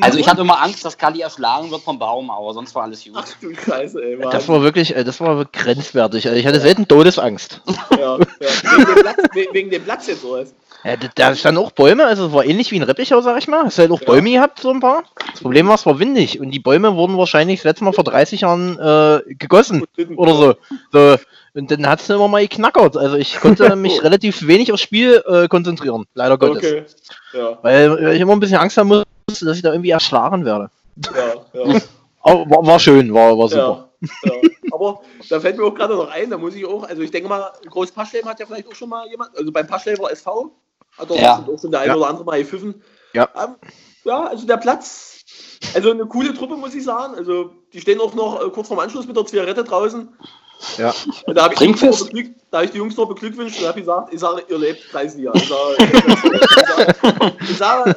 S1: Also ich hatte immer Angst, dass Kali erschlagen wird vom Baum, aber sonst war alles gut. Ach
S3: du Scheiße, ey. Mann. Das war wirklich, äh, das war grenzwertig. Also ich hatte selten Todesangst.
S4: Ja, Wegen, dem Platz, wegen dem Platz jetzt, oder?
S3: Ja, da standen auch Bäume, also es war ähnlich wie ein Reppichau, sag ich mal. Es hat auch ja. Bäume gehabt, so ein paar. Das Problem war, es war windig und die Bäume wurden wahrscheinlich das letzte Mal vor 30 Jahren äh, gegossen oder so. so. Und dann hat es immer mal geknackert. Also ich konnte mich relativ wenig aufs Spiel äh, konzentrieren, leider Gottes. Okay. Ja. Weil ich immer ein bisschen Angst haben muss, dass ich da irgendwie erschlagen werde. Ja, ja. War, war, schön, war, war super.
S4: Ja. Aber da fällt mir auch gerade noch ein, da muss ich auch, also ich denke mal, Groß Paschleber hat ja vielleicht auch schon mal jemand, also beim Paschleber SV hat doch ja. auch schon der eine oder andere mal gepfiffen.
S3: Ja.
S4: Ähm, ja, also der Platz, also eine coole Truppe, muss ich sagen. Also die stehen auch noch äh, kurz vorm Anschluss mit der Zigarette draußen.
S3: Ja.
S4: Und da habe ich, hab ich die Jungs noch beglückwünscht und habe gesagt, ich sage, ihr lebt Kreisliga. Ich sage, ich sage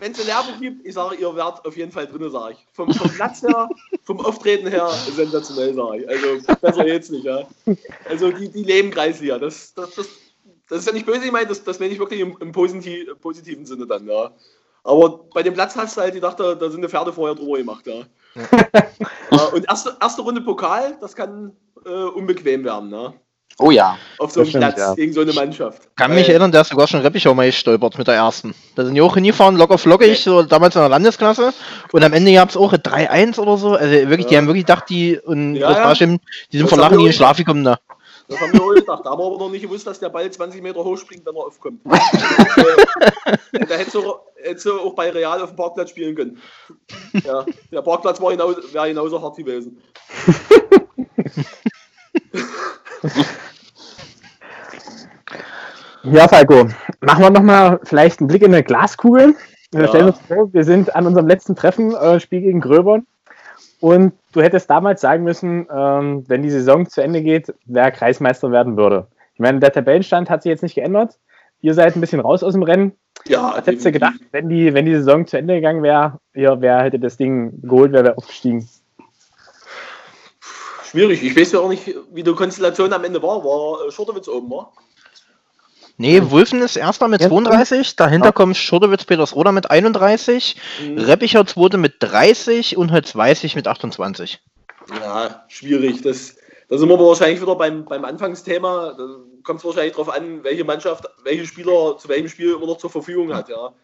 S4: wenn es eine Werbung gibt, ich sage, ihr werdet auf jeden Fall drin, sage ich. Vom, vom Platz her, vom Auftreten her, sensationell, sage ich. Also besser jetzt nicht, ja. Also die, die leben Kreisliga. Das, das, das, das ist ja nicht böse, ich meine, das, das meine ich wirklich im, im positiv, positiven Sinne dann, ja. Aber bei dem Platz hast du halt gedacht, da, da sind die Pferde vorher drüber gemacht, ja. ja. und erste, erste Runde Pokal, das kann äh, unbequem werden, ne?
S1: Oh ja.
S4: Auf so einem Platz ja. gegen so eine Mannschaft.
S3: Kann mich erinnern, der ist sogar schon Reppichau mal gestolpert mit der ersten. Da sind die auch hingefahren, locker flockig, so damals in der Landesklasse. Und am Ende gab es auch 3-1 oder so. Also wirklich, ja. die haben wirklich gedacht, die und ja, ja. die sind vor Lachen in den Schlaf gekommen da.
S4: Das haben wir auch gedacht. Da haben wir aber noch nicht gewusst, dass der Ball 20 Meter hoch springt, wenn er aufkommt. Äh, da hättest du, hättest du auch bei Real auf dem Parkplatz spielen können. Ja, der Parkplatz wäre genauso, hart gewesen.
S2: Ja, Falco, machen wir nochmal vielleicht einen Blick in eine Glaskugel. Wir ja. stellen uns vor, wir sind an unserem letzten Treffen, äh, Spiel gegen Gröbern. Und du hättest damals sagen müssen, ähm, wenn die Saison zu Ende geht, wer Kreismeister werden würde. Ich meine, der Tabellenstand hat sich jetzt nicht geändert. Ihr seid ein bisschen raus aus dem Rennen. Ja, Was hättest du gedacht, wenn die, wenn die Saison zu Ende gegangen wäre, ja, wer hätte das Ding geholt, wer wäre aufgestiegen?
S4: Schwierig. Ich weiß ja auch nicht, wie die Konstellation am Ende war. War äh, Schurtewitz oben, war?
S3: Nee, Wulfen ist erster mit 32, dahinter ja. kommt Schurdewitz Petersroda mit 31, mhm. Reppicher zweite mit 30 und Holz Weißig mit 28.
S4: Ja, schwierig. Das, da sind wir wahrscheinlich wieder beim, beim Anfangsthema. Da kommt es wahrscheinlich darauf an, welche Mannschaft, welche Spieler zu welchem Spiel immer noch zur Verfügung hat. Ja.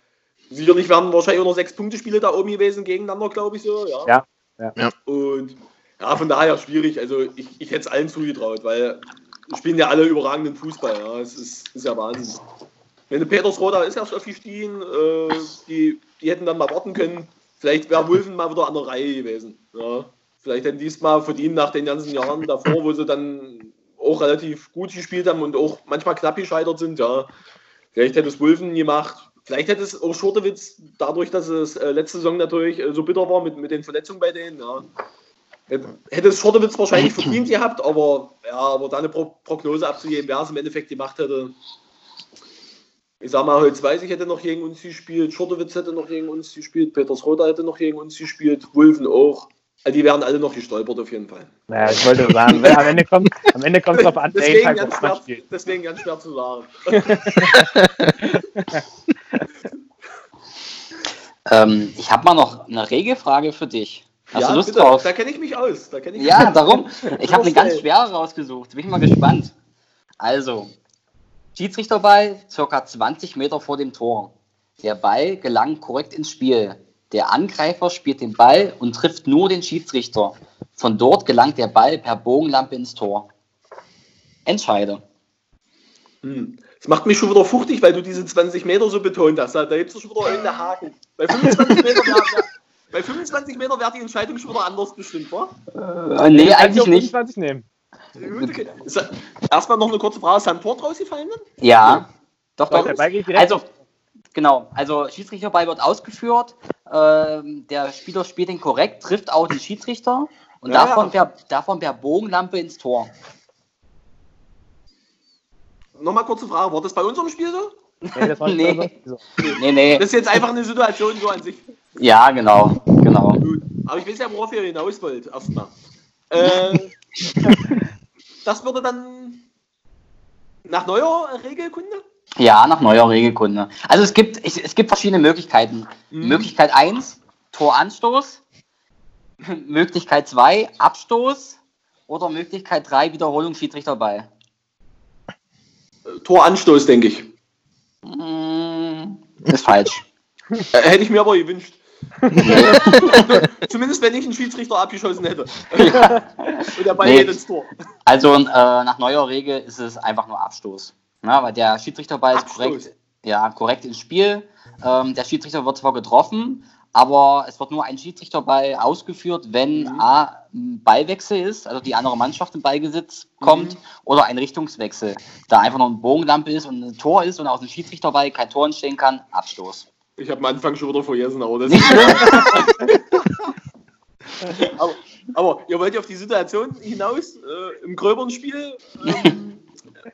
S4: Sicherlich werden wahrscheinlich auch noch sechs Punkte-Spiele da oben gewesen gegeneinander, glaube ich so. Ja.
S2: Ja, ja. ja.
S4: Und ja, von daher schwierig. Also ich, ich hätte es allen zugetraut, weil spielen ja alle überragenden Fußball. Ja. Es ist, ist ja Wahnsinn. Wenn der Petersroda ist erst aufgestiegen, äh, die, die hätten dann mal warten können. Vielleicht wäre Wulfen mal wieder an der Reihe gewesen. Ja. Vielleicht hätten die es mal verdient nach den ganzen Jahren davor, wo sie dann auch relativ gut gespielt haben und auch manchmal knapp gescheitert sind. Ja. Vielleicht hätte es Wulfen gemacht. Vielleicht hätte es auch Schurtewitz, dadurch, dass es äh, letzte Saison natürlich äh, so bitter war mit, mit den Verletzungen bei denen. Ja. Hätte es Schortewitz wahrscheinlich verdient gehabt, aber ja, aber da eine Pro Prognose abzugeben, wer es im Endeffekt gemacht hätte. Ich sag mal, Holz Weiß, ich hätte noch gegen uns gespielt, Schortewitz hätte noch gegen uns gespielt, Peters Roda hätte noch gegen uns gespielt, Wulfen auch. Also die wären alle noch gestolpert auf jeden Fall.
S2: Naja, ich wollte sagen, am Ende kommt am Ende kommt es drauf an,
S4: deswegen, ganz schwer, deswegen ganz schwer zu sagen.
S1: ähm, ich habe mal noch eine Regelfrage für dich.
S4: Hast ja, du Lust bitte. drauf? Da kenne ich mich aus. Da ich
S1: ja, darum. Ich habe eine ganz schwere rausgesucht. Bin ich mal gespannt. Also, Schiedsrichterball circa 20 Meter vor dem Tor. Der Ball gelangt korrekt ins Spiel. Der Angreifer spielt den Ball und trifft nur den Schiedsrichter. Von dort gelangt der Ball per Bogenlampe ins Tor. Entscheide.
S4: Hm. Das macht mich schon wieder fuchtig, weil du diese 20 Meter so betont hast. Da gibt es schon wieder einen Haken. Bei 25 Meter wäre bei 25 Meter wäre die Entscheidung schon wieder anders bestimmt, wa?
S1: Äh, nee, eigentlich nicht.
S2: 25 nehmen.
S4: Okay. Erstmal noch eine kurze Frage: Ist da ein Tor rausgefallen?
S1: Ja, doch, doch. Also, genau. Also, Schiedsrichterball wird ausgeführt. Ähm, der Spieler spielt den korrekt, trifft auch den Schiedsrichter und ja, davon, ja. Per, davon per Bogenlampe ins Tor.
S4: Nochmal kurze Frage: War das bei unserem Spiel so?
S1: Nee, das war nee. nee, nee.
S4: Das ist jetzt einfach eine Situation so an sich.
S1: Ja, genau, genau.
S4: Gut. Aber ich weiß ja, worauf ihr hinaus wollt, erstmal. Äh, das würde dann nach neuer Regelkunde?
S1: Ja, nach neuer Regelkunde. Also es gibt, es, es gibt verschiedene Möglichkeiten. Mhm. Möglichkeit 1, Toranstoß. Möglichkeit 2, Abstoß. Oder Möglichkeit 3, Wiederholung Schiedsrichterball.
S4: Toranstoß, denke ich.
S1: Mm, ist falsch.
S4: Äh, hätte ich mir aber gewünscht. Zumindest wenn ich einen Schiedsrichter abgeschossen hätte. Und der Ball nee. ins Tor.
S1: Also äh, nach neuer Regel ist es einfach nur Abstoß. Na, weil der Schiedsrichterball ist korrekt, ja, korrekt ins Spiel. Ähm, der Schiedsrichter wird zwar getroffen, aber es wird nur ein Schiedsrichterball ausgeführt, wenn mhm. A, ein Ballwechsel ist, also die andere Mannschaft im Ballgesitz kommt, mhm. oder ein Richtungswechsel. Da einfach nur eine Bogenlampe ist und ein Tor ist und aus dem Schiedsrichterball kein Tor entstehen kann, Abstoß.
S4: Ich habe am Anfang schon wieder vergessen, aber das aber, aber, ihr wollt ja auf die Situation hinaus äh, im gröberen Spiel. Ähm,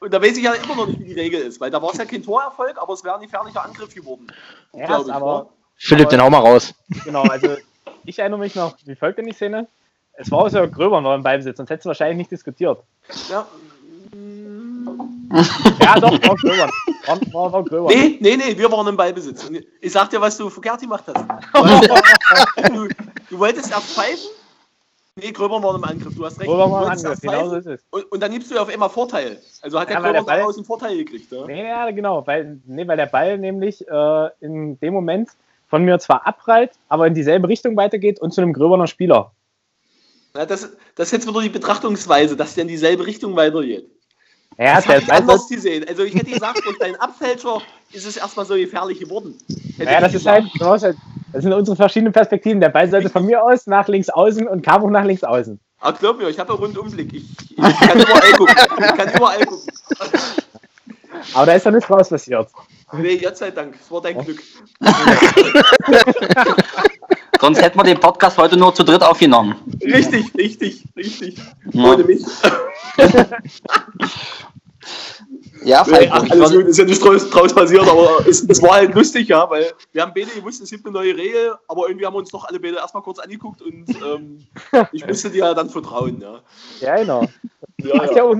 S4: und da weiß ich ja immer noch nicht, wie die Regel ist, weil da war es ja kein Torerfolg, aber es wäre ein gefährlicher Angriff geworden.
S2: Ja, ich, aber,
S3: Philipp, den hau mal raus.
S2: Genau, also ich erinnere mich noch, wie folgt denn die Szene? Es war also Gröber noch im Ballbesitz, sonst hättest du wahrscheinlich nicht diskutiert. Ja,
S4: ja, doch, war Gröber. War, war, war Gröber. Nee, nee, nee, wir waren im Ballbesitz. Ich sag dir, was du verkehrt gemacht hast. du, du wolltest erst pfeifen. Nee, Gröber war im Angriff, du hast recht. Gröber war im Angriff, genau so ist es. Und, und, dann nimmst du ja auf einmal Vorteil. Also hat der ja, Gröber daraus einen Vorteil gekriegt. Ja?
S2: Nee, ja, genau, weil, nee, weil der Ball nämlich äh, in dem Moment von mir zwar abprallt, aber in dieselbe Richtung weitergeht und zu einem gröberner Spieler.
S4: Ja, das, das ist jetzt wieder die Betrachtungsweise, dass der in dieselbe Richtung weitergeht. Ja, das hätte ich anders gesehen. Also ich hätte gesagt, durch deinen Abfälscher ist es erstmal so gefährlich geworden.
S2: ja, das ist halt, das sind unsere verschiedenen Perspektiven. Der Ball sollte von mir aus nach links außen und kam auch nach links außen.
S4: Aber glaub mir, ich habe ja Rundumblick. Ich, ich kann überall gucken. Ich kann überall gucken.
S2: Aber da ist ja nichts raus passiert.
S4: Nee, Gott sei Dank. Es war dein Glück.
S1: Sonst hätten wir den Podcast heute nur zu dritt aufgenommen.
S4: Richtig, richtig, richtig. Ja. Ohne mich. Ja, nee, ach, alles gut, ist ja nicht draus, draus passiert, aber es, es, war halt lustig, ja, weil wir haben beide gewusst, es gibt eine neue Regel, aber irgendwie haben wir uns doch alle beide erstmal kurz angeguckt und ähm, ich musste dir ja dann vertrauen, ja.
S2: Ja, genau. Ja, Hast ja, ja auch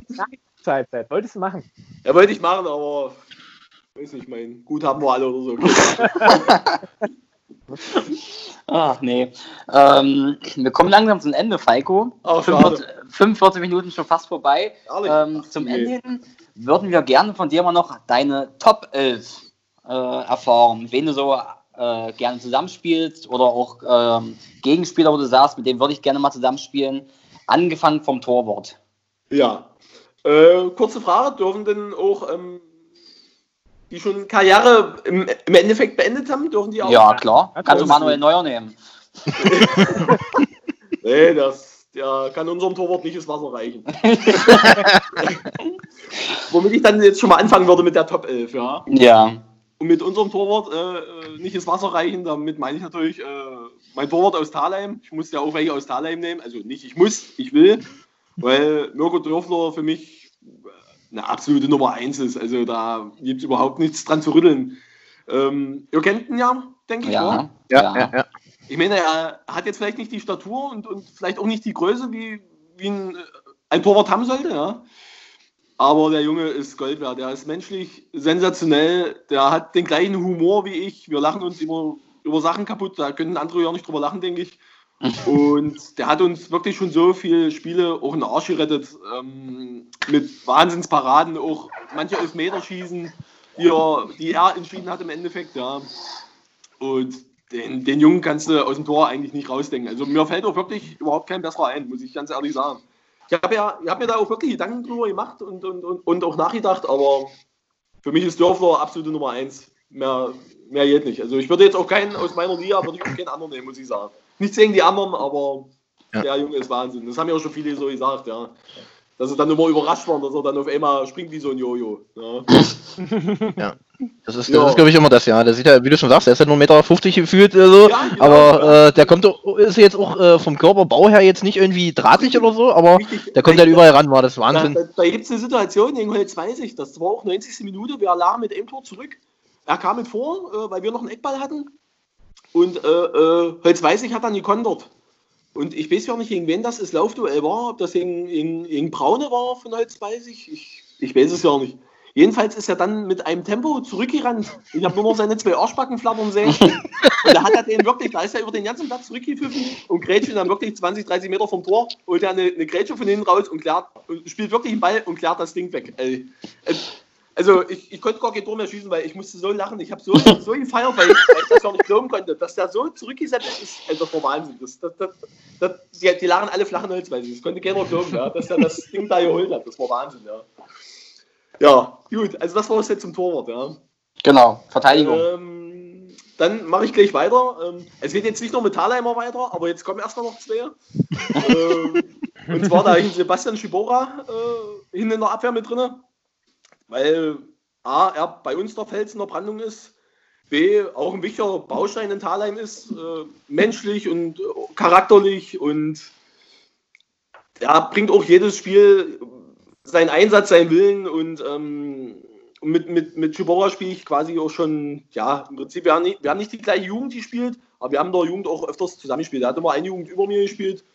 S2: Zeit, Zeit. Wolltest du machen?
S4: Ja, wollte ich machen, aber weiß nicht, mein Gut haben wir alle oder so.
S1: Ach nee. Ähm, wir kommen langsam zum Ende, Falco. Oh, 45, 45, Minuten schon fast vorbei. Ähm, zum nee. Ende hin würden wir gerne von dir mal noch deine Top 11 äh, erfahren. Wen du so äh, gerne zusammenspielst oder auch ähm, Gegenspieler, wo du sagst, mit dem würde ich gerne mal zusammenspielen. Angefangen vom Torwart.
S4: Ja. Äh, kurze Frage, dürfen denn auch ähm, die schon Karriere im, im, Endeffekt beendet haben, dürfen die auch?
S1: Ja, klar. Ja, Kannst du Manuel Neuer nehmen.
S4: nee, das, der kann unserem Torwart nicht ins Wasser reichen. Womit ich dann jetzt schon mal anfangen würde mit der Top 11, ja.
S1: Ja.
S4: Und mit unserem Torwart äh, nicht ins Wasser reichen, damit meine ich natürlich äh, mein Torwart aus Thalheim. Ich muss ja auch welche aus Thalheim nehmen. Also nicht ich muss, ich will. Weil Mirko Dörfler für mich eine absolute Nummer 1 ist. Also da gibt es überhaupt nichts dran zu rütteln. Ähm, ihr kennt ihn ja, denke ich.
S1: Ja, ja, ja, ja.
S4: Ich meine, er hat jetzt vielleicht nicht die Statur und, und vielleicht auch nicht die Größe, wie, wie ein, ein Torwart haben sollte, ja. Aber der Junge ist Gold wert. Der ist menschlich sensationell. Der hat den gleichen Humor wie ich. Wir lachen uns über, über Sachen kaputt. Da können andere ja nicht drüber lachen, denke ich. Und der hat uns wirklich schon so viele Spiele auch in den Arsch gerettet. Ähm, mit Wahnsinnsparaden, auch manche Elfmeterschießen, die er, die er entschieden hat im Endeffekt, ja. Und den, den Jungen kannst du aus dem Tor eigentlich nicht rausdenken. Also mir fällt auch wirklich überhaupt kein besserer ein, muss ich ganz ehrlich sagen. Ich habe ja, hab mir da auch wirklich Gedanken drüber gemacht und, und, und, und auch nachgedacht, aber für mich ist Dörfler absolute Nummer eins. Mehr, mehr geht nicht. Also ich würde jetzt auch keinen aus meiner Liga, würde ich auch keinen anderen nehmen, muss ich sagen. Nichts gegen die anderen, aber ja. der Junge ist Wahnsinn. Das haben ja auch schon viele so gesagt, ja. Dass sie dann immer überrascht waren, dass er dann auf einmal springt wie so ein Jojo. Ja,
S3: ja. das ist, ja. ist glaube ich, immer das, ja. Der sieht ja, wie du schon sagst, der ist ja nur 1,50 Meter gefühlt oder so. Ja, genau, aber äh, der kommt, ist jetzt auch äh, vom Körperbau her jetzt nicht irgendwie drahtig oder so, aber Richtig. der kommt ja überall ran, war das Wahnsinn.
S4: Da, da, da gibt es eine Situation, gegen Holz weiß ich, das war auch 90. Minute, wir lagen mit einem Tor zurück. Er kam mit vor, äh, weil wir noch einen Eckball hatten. Und äh, äh, Holz Weißig hat dann gekontert. Und ich weiß ja nicht, gegen wen das das Laufduell war, ob das gegen, gegen, gegen Braune war von Holz Weißig. Ich, ich weiß es ja nicht. Jedenfalls ist er dann mit einem Tempo zurückgerannt. Ich habe nur noch seine zwei Arschbacken flattern sehen. Und da hat er den wirklich, da ist er über den ganzen Platz zurückgepfiffen und Grätschen dann wirklich 20, 30 Meter vom Tor, holt er eine, eine Grätsche von hinten raus und klärt, spielt wirklich den Ball und klärt das Ding weg. Ey. Also ich, ich konnte gar kein Tor mehr schießen, weil ich musste so lachen. Ich habe so, so gefeiert, weil ich, weil ich, das gar nicht glauben konnte. Dass der so zurückgesetzt ist, also das war Wahnsinn. Das, das, das, die, die lagen alle flachen Holz, weil das konnte keiner glauben, ja, dass er das Ding da geholt hat. Das war Wahnsinn, ja. Ja, gut, also das war es jetzt zum Torwart, ja.
S1: Genau, Verteidigung.
S4: Ähm, dann mache ich gleich weiter. Ähm, es geht jetzt nicht nur mit Thalheimer weiter, aber jetzt kommen erstmal noch zwei. ähm, und zwar da ich Sebastian Schibora äh, hinten in der Abwehr mit drin weil A, er bei uns der Fels in der Brandung ist, B, auch ein wichtiger Baustein in Thalheim ist, äh, menschlich und äh, charakterlich und er bringt auch jedes Spiel seinen Einsatz, seinen Willen und ähm, mit, mit, mit Chibora spiele ich quasi auch schon, ja, im Prinzip, wir haben, nicht, wir haben nicht die gleiche Jugend, die spielt, aber wir haben der Jugend auch öfters zusammengespielt. Er hat immer eine Jugend über mir gespielt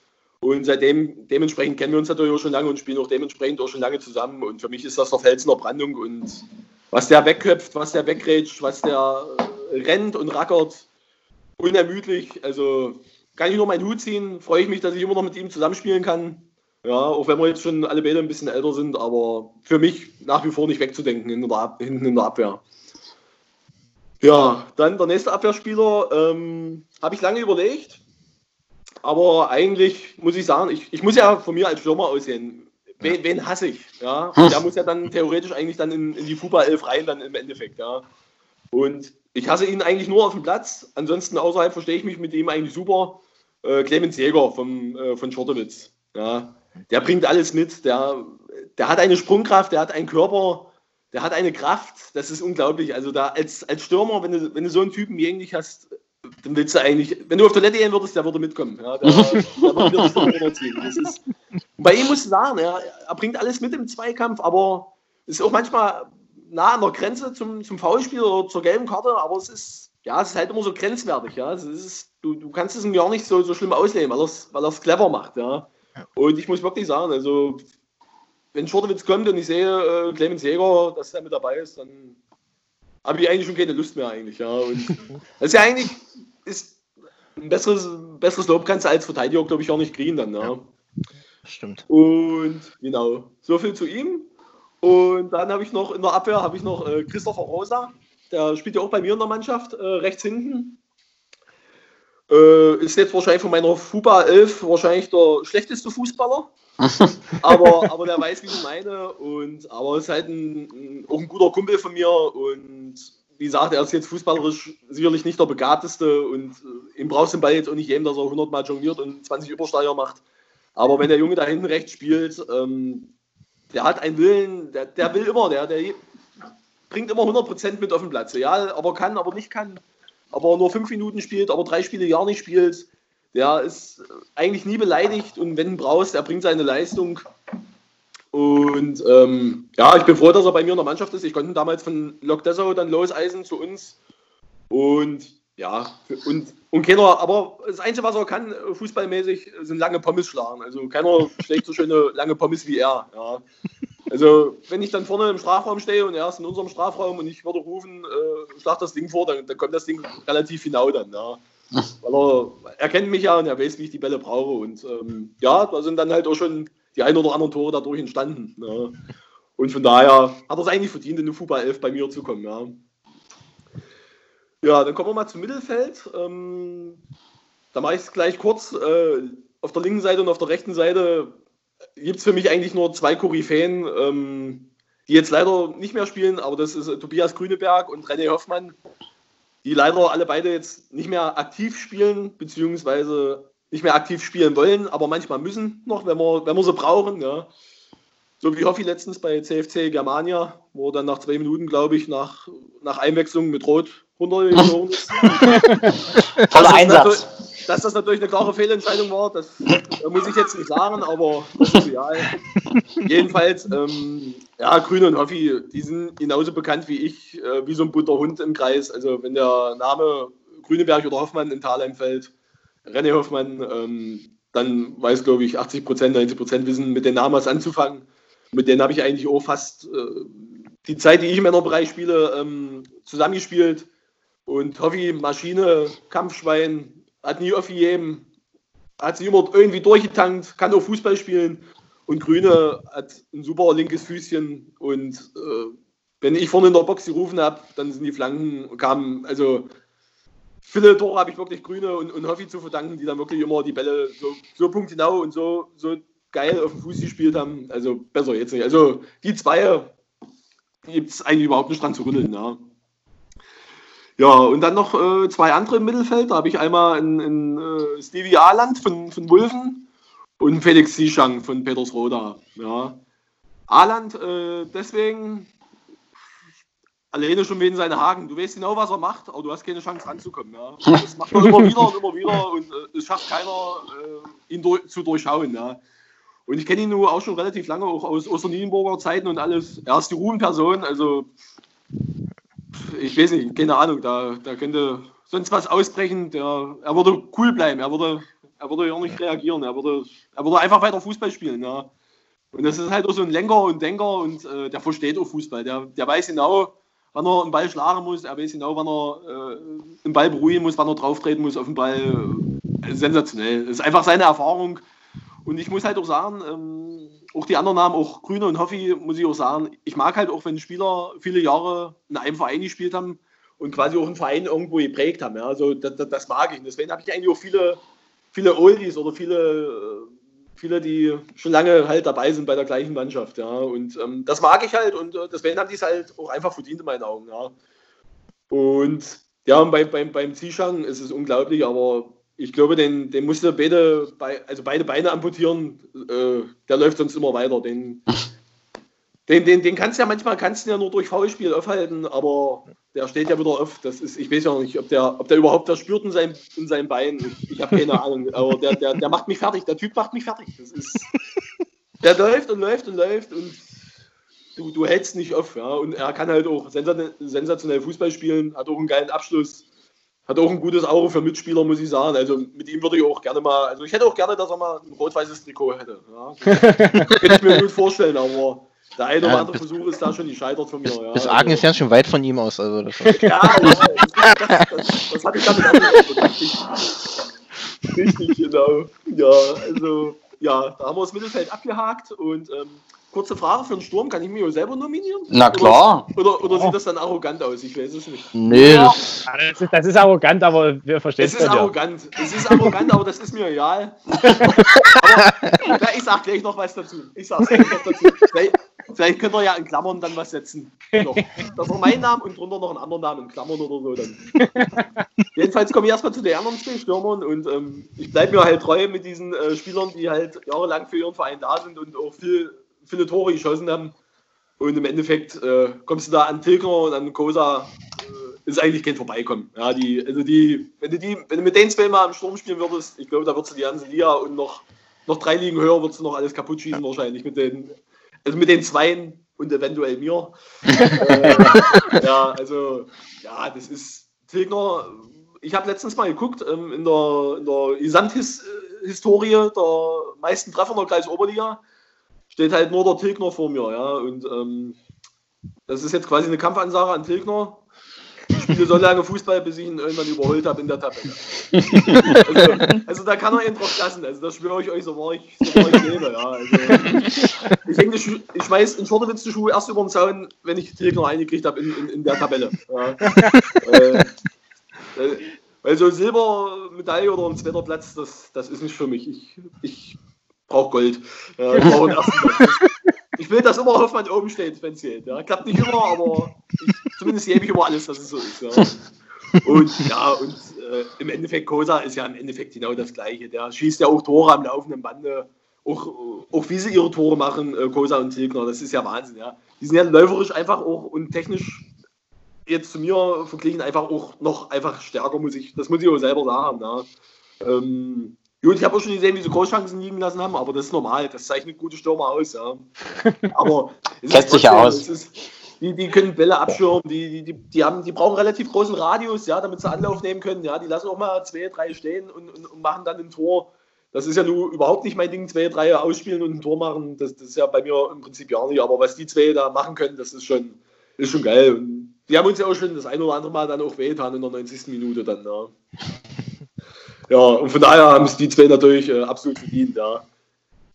S4: und seitdem, dementsprechend kennen wir uns natürlich auch schon lange und spielen auch dementsprechend auch schon lange zusammen. Und für mich ist das der Felsen der Brandung. Und was der wegköpft, was der wegrätscht, was der äh, rennt und rackert, unermüdlich. Also kann ich nur meinen Hut ziehen. Freue ich mich, dass ich immer noch mit ihm zusammenspielen kann. Ja, auch wenn wir jetzt schon alle beide ein bisschen älter sind, aber für mich nach wie vor nicht wegzudenken in der, hinten in der Abwehr. Ja, dann der nächste Abwehrspieler ähm, habe ich lange überlegt aber eigentlich muss ich sagen, ich, ich muss ja von mir als Stürmer aussehen. wen, wen hasse ich? Ja? Und der muss ja dann theoretisch eigentlich dann in, in die 11 rein, dann im Endeffekt. Ja? Und ich hasse ihn eigentlich nur auf dem Platz. Ansonsten außerhalb verstehe ich mich mit ihm eigentlich super. Äh, Clemens Jäger vom, äh, von Schortewitz. Ja? Der bringt alles mit. Der, der hat eine Sprungkraft, der hat einen Körper, der hat eine Kraft. Das ist unglaublich. Also da als, als Stürmer, wenn du, wenn du so einen Typen wie dich hast, dann willst du eigentlich, wenn du auf Toilette gehen würdest, der würde mitkommen. Ja, der, der würde das runterziehen. Das ist, bei ihm musst du sagen, er, er bringt alles mit im Zweikampf, aber ist auch manchmal nah an der Grenze zum, zum Foulspiel oder zur gelben Karte, aber es ist, ja, es ist halt immer so grenzwertig, ja. Es ist, du, du kannst es ihm gar nicht so, so schlimm auslegen, weil er es weil clever macht, ja. Und ich muss wirklich sagen, also wenn Schortewitz kommt und ich sehe äh, Clemens Jäger, dass er mit dabei ist, dann habe ich eigentlich schon keine Lust mehr eigentlich, ja. Und das ist ja eigentlich ist ein besseres, besseres Lob kannst du als Verteidiger, glaube ich, auch nicht kriegen dann, ja. ja
S3: stimmt.
S4: Und genau, so viel zu ihm. Und dann habe ich noch in der Abwehr habe ich noch äh, Christopher Rosa, der spielt ja auch bei mir in der Mannschaft, äh, rechts hinten. Äh, ist jetzt wahrscheinlich von meiner FUBA 11 wahrscheinlich der schlechteste Fußballer. Aber, aber der weiß, wie ich meine. Und, aber ist halt ein, auch ein guter Kumpel von mir. Und wie gesagt, er ist jetzt fußballerisch sicherlich nicht der begabteste. Und äh, ihm brauchst du den Ball jetzt auch nicht jedem, dass er 100 Mal jongliert und 20 Übersteiger macht. Aber wenn der Junge da hinten rechts spielt, ähm, der hat einen Willen, der, der will immer, der, der bringt immer 100% mit auf den Platz. Ja, aber kann, aber nicht kann, aber nur fünf Minuten spielt, aber drei Spiele gar nicht spielt. Der ist eigentlich nie beleidigt und wenn du brauchst, er bringt seine Leistung. Und ähm, ja, ich bin froh, dass er bei mir in der Mannschaft ist. Ich konnte ihn damals von Lok Dessau dann loseisen zu uns. Und ja, und, und keiner, aber das Einzige, was er kann, fußballmäßig, sind lange Pommes schlagen. Also keiner schlägt so schöne lange Pommes wie er. Ja. Also, wenn ich dann vorne im Strafraum stehe und er ist in unserem Strafraum und ich würde rufen, äh, schlag das Ding vor, dann, dann kommt das Ding relativ genau dann. Ja. Weil er, er kennt mich ja und er weiß, wie ich die Bälle brauche. Und ähm, ja, da sind dann halt auch schon die ein oder anderen Tore dadurch entstanden. Ja. Und von daher hat er es eigentlich verdient, in den Fußball 11 bei mir zu kommen. Ja. Ja, dann kommen wir mal zum Mittelfeld. Ähm, da mache ich es gleich kurz. Äh, auf der linken Seite und auf der rechten Seite gibt es für mich eigentlich nur zwei Koryphäen, ähm, die jetzt leider nicht mehr spielen, aber das ist äh, Tobias Grüneberg und René Hoffmann, die leider alle beide jetzt nicht mehr aktiv spielen, beziehungsweise nicht mehr aktiv spielen wollen, aber manchmal müssen noch, wenn wir, wenn wir sie brauchen. Ja. So wie Hoffi letztens bei CFC Germania, wo er dann nach zwei Minuten, glaube ich, nach, nach Einwechslung mit Rot runtergegangen ist.
S1: Toller Einsatz.
S4: Dass das natürlich eine klare Fehlentscheidung war, das muss ich jetzt nicht sagen, aber das ist real. Jedenfalls, ähm, ja, Grüne und Hoffi, die sind genauso bekannt wie ich, äh, wie so ein bunter Hund im Kreis. Also wenn der Name Grüneberg oder Hoffmann in Thalheim fällt, René Hoffmann, ähm, dann weiß, glaube ich, 80 Prozent, 90 Prozent wissen mit den Namen was anzufangen. Mit denen habe ich eigentlich auch fast äh, die Zeit, die ich im Männerbereich spiele, ähm, zusammengespielt. Und Hoffi, Maschine, Kampfschwein, hat nie aufgegeben, hat sich immer irgendwie durchgetankt, kann auch Fußball spielen. Und Grüne hat ein super linkes Füßchen. Und äh, wenn ich vorne in der Box gerufen habe, dann sind die Flanken, kamen, also viele Tore habe ich wirklich Grüne und, und Hoffi zu verdanken, die dann wirklich immer die Bälle so, so punktgenau und so, so geil auf dem Fuß gespielt haben. Also besser jetzt nicht. Also die zwei gibt es eigentlich überhaupt nicht dran zu rütteln. Ja. Ja, und dann noch äh, zwei andere im Mittelfeld. Da habe ich einmal in, in äh, Stevie Aland von, von Wulfen und Felix Sischang von Petersroda. Ja. Aland äh, deswegen alleine schon wegen seiner Haken. Du weißt genau, was er macht, aber du hast keine Chance ranzukommen. Ja. Das macht er immer wieder und immer wieder und äh, es schafft keiner, äh, ihn durch, zu durchschauen. Ja. Und ich kenne ihn nur auch schon relativ lange, auch aus Osternienburger Zeiten und alles. Er ist die Ruhmenperson, also ich weiß nicht, keine Ahnung, da, da könnte sonst was ausbrechen. Der, er würde cool bleiben, er würde, er würde ja nicht reagieren, er würde, er würde einfach weiter Fußball spielen. Ja. Und das ist halt auch so ein Lenker und Denker und äh, der versteht auch Fußball. Der, der weiß genau, wann er einen Ball schlagen muss, er weiß genau, wann er äh, den Ball beruhigen muss, wann er drauftreten muss auf den Ball. Äh, sensationell. Das ist einfach seine Erfahrung. Und ich muss halt auch sagen, ähm, auch die anderen Namen, auch Grüne und Hoffi, muss ich auch sagen, ich mag halt auch, wenn Spieler viele Jahre in einem Verein gespielt haben und quasi auch einen Verein irgendwo geprägt haben. Ja. Also das, das, das mag ich. Und deswegen habe ich eigentlich auch viele, viele Oldies oder viele, viele, die schon lange halt dabei sind bei der gleichen Mannschaft, ja. Und ähm, das mag ich halt und äh, deswegen haben die es halt auch einfach verdient in meinen Augen, ja. Und ja, und bei, beim, beim Zishang ist es unglaublich, aber ich glaube, den, den musste beide, also beide Beine amputieren, äh, der läuft sonst immer weiter. Den, den, den, den kannst du ja manchmal kannst du ja nur durch Foulspiel aufhalten, aber der steht ja wieder auf. Das ist, ich weiß ja nicht, ob der, ob der überhaupt das spürt in seinem, in seinem Bein. Ich, ich habe keine Ahnung. Aber der, der, der macht mich fertig. Der Typ macht mich fertig. Das ist, der läuft und läuft und läuft und du, du hältst nicht auf. Ja? Und er kann halt auch sensationell Fußball spielen, hat auch einen geilen Abschluss, hat auch ein gutes Auge für Mitspieler, muss ich sagen. Also mit ihm würde ich auch gerne mal, also ich hätte auch gerne, dass er mal ein rot-weißes Trikot hätte. Ja? Könnte ich mir gut vorstellen, aber der eine oder andere Versuch ist da schon gescheitert von mir. Ja.
S3: Das Argen ist ja schon weit von ihm aus. Also
S4: das ja, das, das, das, das hatte ich damit auch richtig, richtig, genau. Ja, also, ja, da haben wir das Mittelfeld abgehakt und ähm, Kurze Frage für den Sturm, kann ich mich selber nominieren?
S1: Na klar.
S4: Oder, oder, oder sieht das dann arrogant aus? Ich weiß es nicht.
S2: Nee, das, das, ist, das ist, arrogant, aber wir verstehen
S4: es. Es ist arrogant. Ja. Es ist arrogant, aber das ist mir egal. aber, ja, ich sag gleich noch was dazu. Ich sag gleich noch dazu. Vielleicht, vielleicht könnt ihr ja in Klammern dann was setzen. Noch. Das war mein Name und drunter noch einen anderen Namen in Klammern oder so. Dann. Jedenfalls komme ich erstmal zu den anderen zwei Stürmern und ähm, ich bleibe mir halt treu mit diesen äh, Spielern, die halt jahrelang für ihren Verein da sind und auch viel viele Tore geschossen haben. Und im Endeffekt äh, kommst du da an Tilger und an Kosa, äh, ist eigentlich kein Vorbeikommen. Ja, die, also die, wenn du die, wenn du mit den zwei mal im Sturm spielen würdest, ich glaube, da würdest du die ganze Liga und noch, noch drei Ligen höher würdest du noch alles kaputt schießen wahrscheinlich mit den, also mit den Zweien und eventuell mir. äh, ja, also ja, das ist Tilgner. Ich habe letztens mal geguckt ähm, in der, in der Gesamthistorie der meisten Treffer in der Kreis Oberliga steht halt nur der Tilgner vor mir, ja. Und ähm, das ist jetzt quasi eine Kampfansage an Tilgner. Ich spiele so lange Fußball, bis ich ihn irgendwann überholt habe in der Tabelle. Also, also, da kann er ihn drauf lassen. Also das schwöre ich euch, so war ich, so war ich lebe, ja. Also, ich denke, ich, ich schmeiß in Schortewitz die Schuhe erst über den Zaun, wenn ich Tilgner eingekriegt habe in, in, in, der Tabelle. Ja. äh, äh, weil so Silbermedaille oder ein zweiter Platz, das, das ist nicht für mich. Ich, ich brauche Gold. Ich, brauch ich, will, dass immer Hoffmann oben steht, wenn es geht. Ja. Klappt nicht immer, aber ich, zumindest gebe ich immer alles, dass es so ist. Ja. Und ja, und äh, im Endeffekt, Kosa ist ja im Endeffekt genau das Gleiche. Der schießt ja auch Tore am laufenden Bande. Auch, auch wie sie ihre Tore machen, äh, Kosa und Tilgner, das ist ja Wahnsinn. Ja. Die sind ja läuferisch einfach auch und technisch jetzt zu mir verglichen einfach auch noch einfach stärker, muss ich, das muss ich auch selber sagen. Ja. Ähm, Gut, ich habe auch schon gesehen, wie sie Großchancen liegen lassen haben, aber das ist normal. Das zeichnet gute Stürmer aus. Ja. Aber
S1: es Setzt sich ja aus.
S4: Ist, die, die können Bälle abschirmen, die, die, die, haben, die brauchen relativ großen Radius, ja, damit sie Anlauf nehmen können. Ja. Die lassen auch mal zwei, drei stehen und, und, und machen dann ein Tor. Das ist ja nun überhaupt nicht mein Ding, zwei, drei ausspielen und ein Tor machen. Das, das ist ja bei mir im Prinzip gar nicht. Aber was die zwei da machen können, das ist schon, ist schon geil. Und die haben uns ja auch schon das ein oder andere Mal dann auch wehgetan in der 90. Minute dann. Ja. Ja, und von daher haben es die zwei natürlich äh, absolut verdient, ja.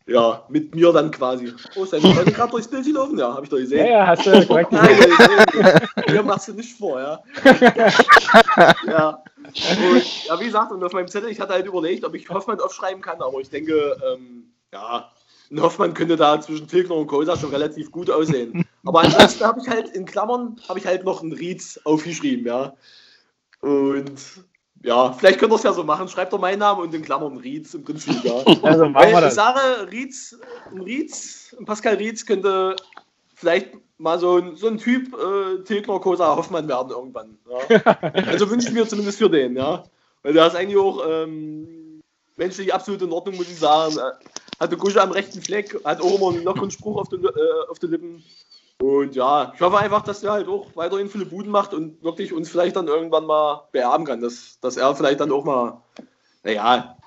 S4: Ja, mit mir dann quasi. Oh, deine Freundin gerade durchs Bild gelaufen? Ja, habe ich doch gesehen.
S2: Ja, ja, hast du korrekt
S4: gesehen. Hier machst du nicht vor, ja. ja. Und, ja, wie gesagt, und auf meinem Zettel, ich hatte halt überlegt, ob ich Hoffmann aufschreiben kann, aber ich denke, ähm, ja, ein Hoffmann könnte da zwischen Tilgner und Kosa schon relativ gut aussehen. Aber ansonsten habe ich halt in Klammern, habe ich halt noch einen Rieds aufgeschrieben, ja. Und ja, vielleicht könnt ihr es ja so machen. Schreibt doch meinen Namen und in Klammern Rietz im Prinzip, ja. Also machen wir das. Ich sage, Rietz, Rietz, Pascal Rietz könnte vielleicht mal so ein, so ein Typ äh, Tilgner Kosa Hoffmann werden irgendwann. Ja. Also wünsche ich mir zumindest für den, ja. Weil der ist eigentlich auch ähm, menschlich absolut in Ordnung, muss ich sagen. Hat eine Gusche am rechten Fleck, hat auch immer einen lockeren Spruch auf den, äh, auf den Lippen. Und ja, ich hoffe einfach, dass er halt auch weiterhin viele Buden macht und wirklich uns vielleicht dann irgendwann mal beerben kann, dass, dass er vielleicht dann auch mal, naja,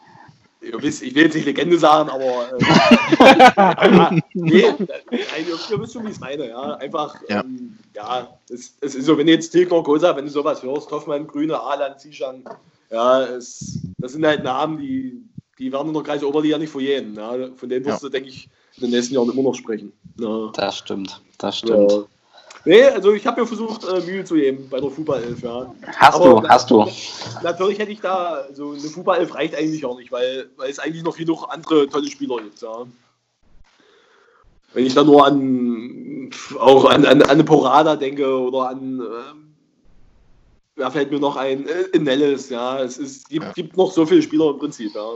S4: ihr wisst, ich will jetzt nicht Legende sagen, aber äh, nee, ihr, wisst schon, wie ich es meine, ja. Einfach, ja, ähm, ja es, es, ist so, wenn jetzt Tilkner Kosa, wenn du sowas hörst, Hoffmann, Grüne, Alan, Zishan, ja, es, das sind halt Namen, die, die werden in der Kreis Oberliga nicht verjähren. Ja. Von denen wirst ja. du, denke ich, in den nächsten Jahren immer noch sprechen.
S1: Ja. Das stimmt, das stimmt. Ja.
S4: Nee, also ich habe mir versucht, äh, Mühe zu geben bei der Fußballelf, ja.
S1: Hast
S4: Aber
S1: du, hast du.
S4: Natürlich hätte ich da, so eine Fußballelf reicht eigentlich auch nicht, weil, weil es eigentlich noch genug andere tolle Spieler gibt, ja. Wenn ich da nur an auch an, an, an eine Porada denke oder an ähm, da fällt mir noch ein äh, Nellis, ja. Es ist, gibt, gibt noch so viele Spieler im Prinzip, ja.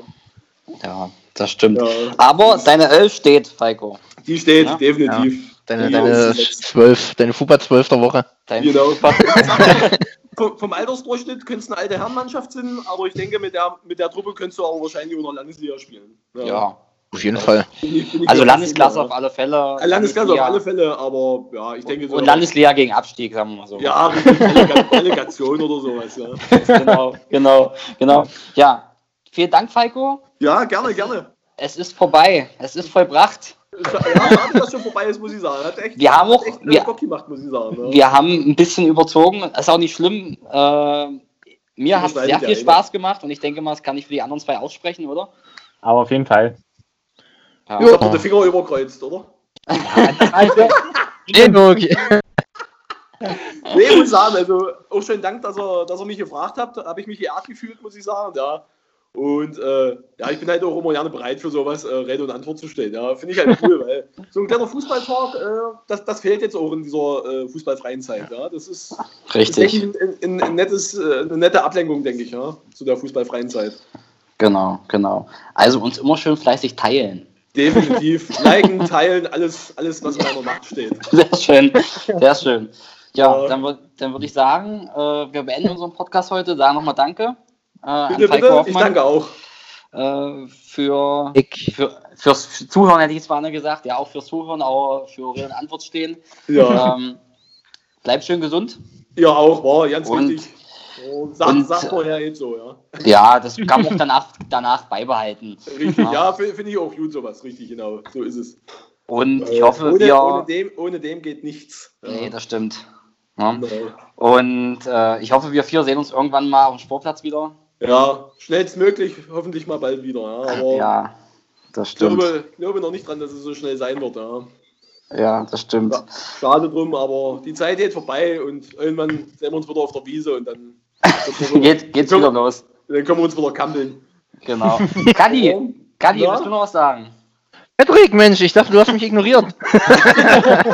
S1: Ja, das stimmt.
S4: Ja.
S1: Aber deine Elf steht, Falco.
S4: Die steht
S1: Ja,
S4: definitiv.
S3: Deine,
S4: Die
S3: deine
S4: sind
S3: zwölf, deine Fußball zwölf der Woche.
S1: Dein
S4: Genau. vom, Altersdurchschnitt könnte es eine alte Herrenmannschaft sein, aber ich denke, mit der, mit der Truppe könntest du auch wahrscheinlich noch Landesliga spielen.
S1: ja.
S3: Auf jeden Fall.
S4: Bin ich- bin ich
S1: Also Landesklasse auf alle Fälle.
S4: Landesklasse auf
S1: Landesliga.
S4: alle Fälle, aber ja, ich denke so.
S1: Und Landesliga gegen Abstieg, sagen wir mal so.
S4: Ja, Relegation oder sowas, ja.
S1: genau, genau, genau. Ja, vielen Dank, Falco.
S4: Ja, gerne, gerne.
S1: Es ist vorbei. Es ist vollbracht.
S4: Ja, schade, dass schon vorbei ist, muss ich sagen. Hat echt,
S1: Wir haben auch-
S4: hat echt
S1: wir-
S4: Bock gemacht, muss ich sagen. Ja.
S1: Wir haben ein bisschen überzogen. Ist auch nicht schlimm. Äh, mir hat es sehr
S4: ja
S1: viel
S4: einer.
S1: Spaß gemacht und ich denke mal, das kann ich für die anderen zwei aussprechen, oder?
S2: Aber auf jeden Fall.
S1: Ja.
S4: Man den Finger überkreuzt, oder?
S2: Also,
S3: Nee, okay.
S4: Nee, ich muss sagen, also auch schönen Dank, dass ihr, dass ihr mich gefragt habt. Da habe ich mich geehrt gefühlt, muss ich sagen. Ja. Und äh, ja, ich bin halt auch immer gerne bereit für sowas, äh, Rede und Antwort zu stellen. Ja, finde ich halt cool, weil so ein kleiner Fußballtalk, äh, das, das fehlt jetzt auch in dieser äh, fußballfreien Zeit. Ja. Das ist,
S1: Richtig.
S4: echt ein, ein, ein nettes, äh, eine nette Ablenkung, denke ich, ja, zu der fußballfreien Zeit.
S1: Genau, genau. Also uns immer schön fleißig teilen.
S4: Definitiv. Liken, teilen, alles, alles, was in meiner Macht steht.
S1: Sehr schön, sehr schön. Ja, dann, dann würde ich sagen, äh, wir beenden unseren Podcast heute. Sagen nochmal Danke äh, an
S4: Bitte, bitte. Ich
S1: Hoffmann
S4: danke auch.
S1: äh, für,
S3: Ich,
S1: für, fürs Zuhören, hätte ich zwar nicht gesagt, ja auch fürs Zuhören, auch für und Antwort stehen.
S4: Ja,
S1: Ähm, bleib schön gesund.
S4: ja auch, war ganz
S1: Und-
S4: wichtig. Und sag,
S1: und-
S4: sag vorher jetzt so, ja.
S1: Ja, das kann man auch danach, danach beibehalten.
S4: Richtig,
S1: Ja.
S4: ja, finde find ich auch gut sowas, richtig, genau. So ist es.
S1: Und ich
S4: Äh,
S1: hoffe,
S4: ohne,
S1: wir.
S4: ohne, dem, ohne dem geht nichts. Ja.
S1: Nee, das stimmt. Ja.
S4: Genau.
S1: Und äh, ich hoffe, wir vier sehen uns irgendwann mal auf dem Sportplatz wieder.
S4: Ja, schnellstmöglich, hoffentlich mal bald wieder. Ja. Aber
S1: Ja, das
S4: ich
S1: stimmt.
S4: glaube, glaube noch nicht dran, dass es so schnell sein wird. Ja.
S1: Ja, das stimmt.
S4: Ja, Schade drum, aber die Zeit geht vorbei und irgendwann sehen wir uns wieder auf der Wiese und dann,
S1: Geht, geht's wieder los.
S4: dann können wir uns wieder kampeln.
S1: Genau. Kadi, Kadi,
S4: Ja?
S1: willst du noch was sagen?
S3: Patrick, Mensch, ich dachte, du hast mich ignoriert.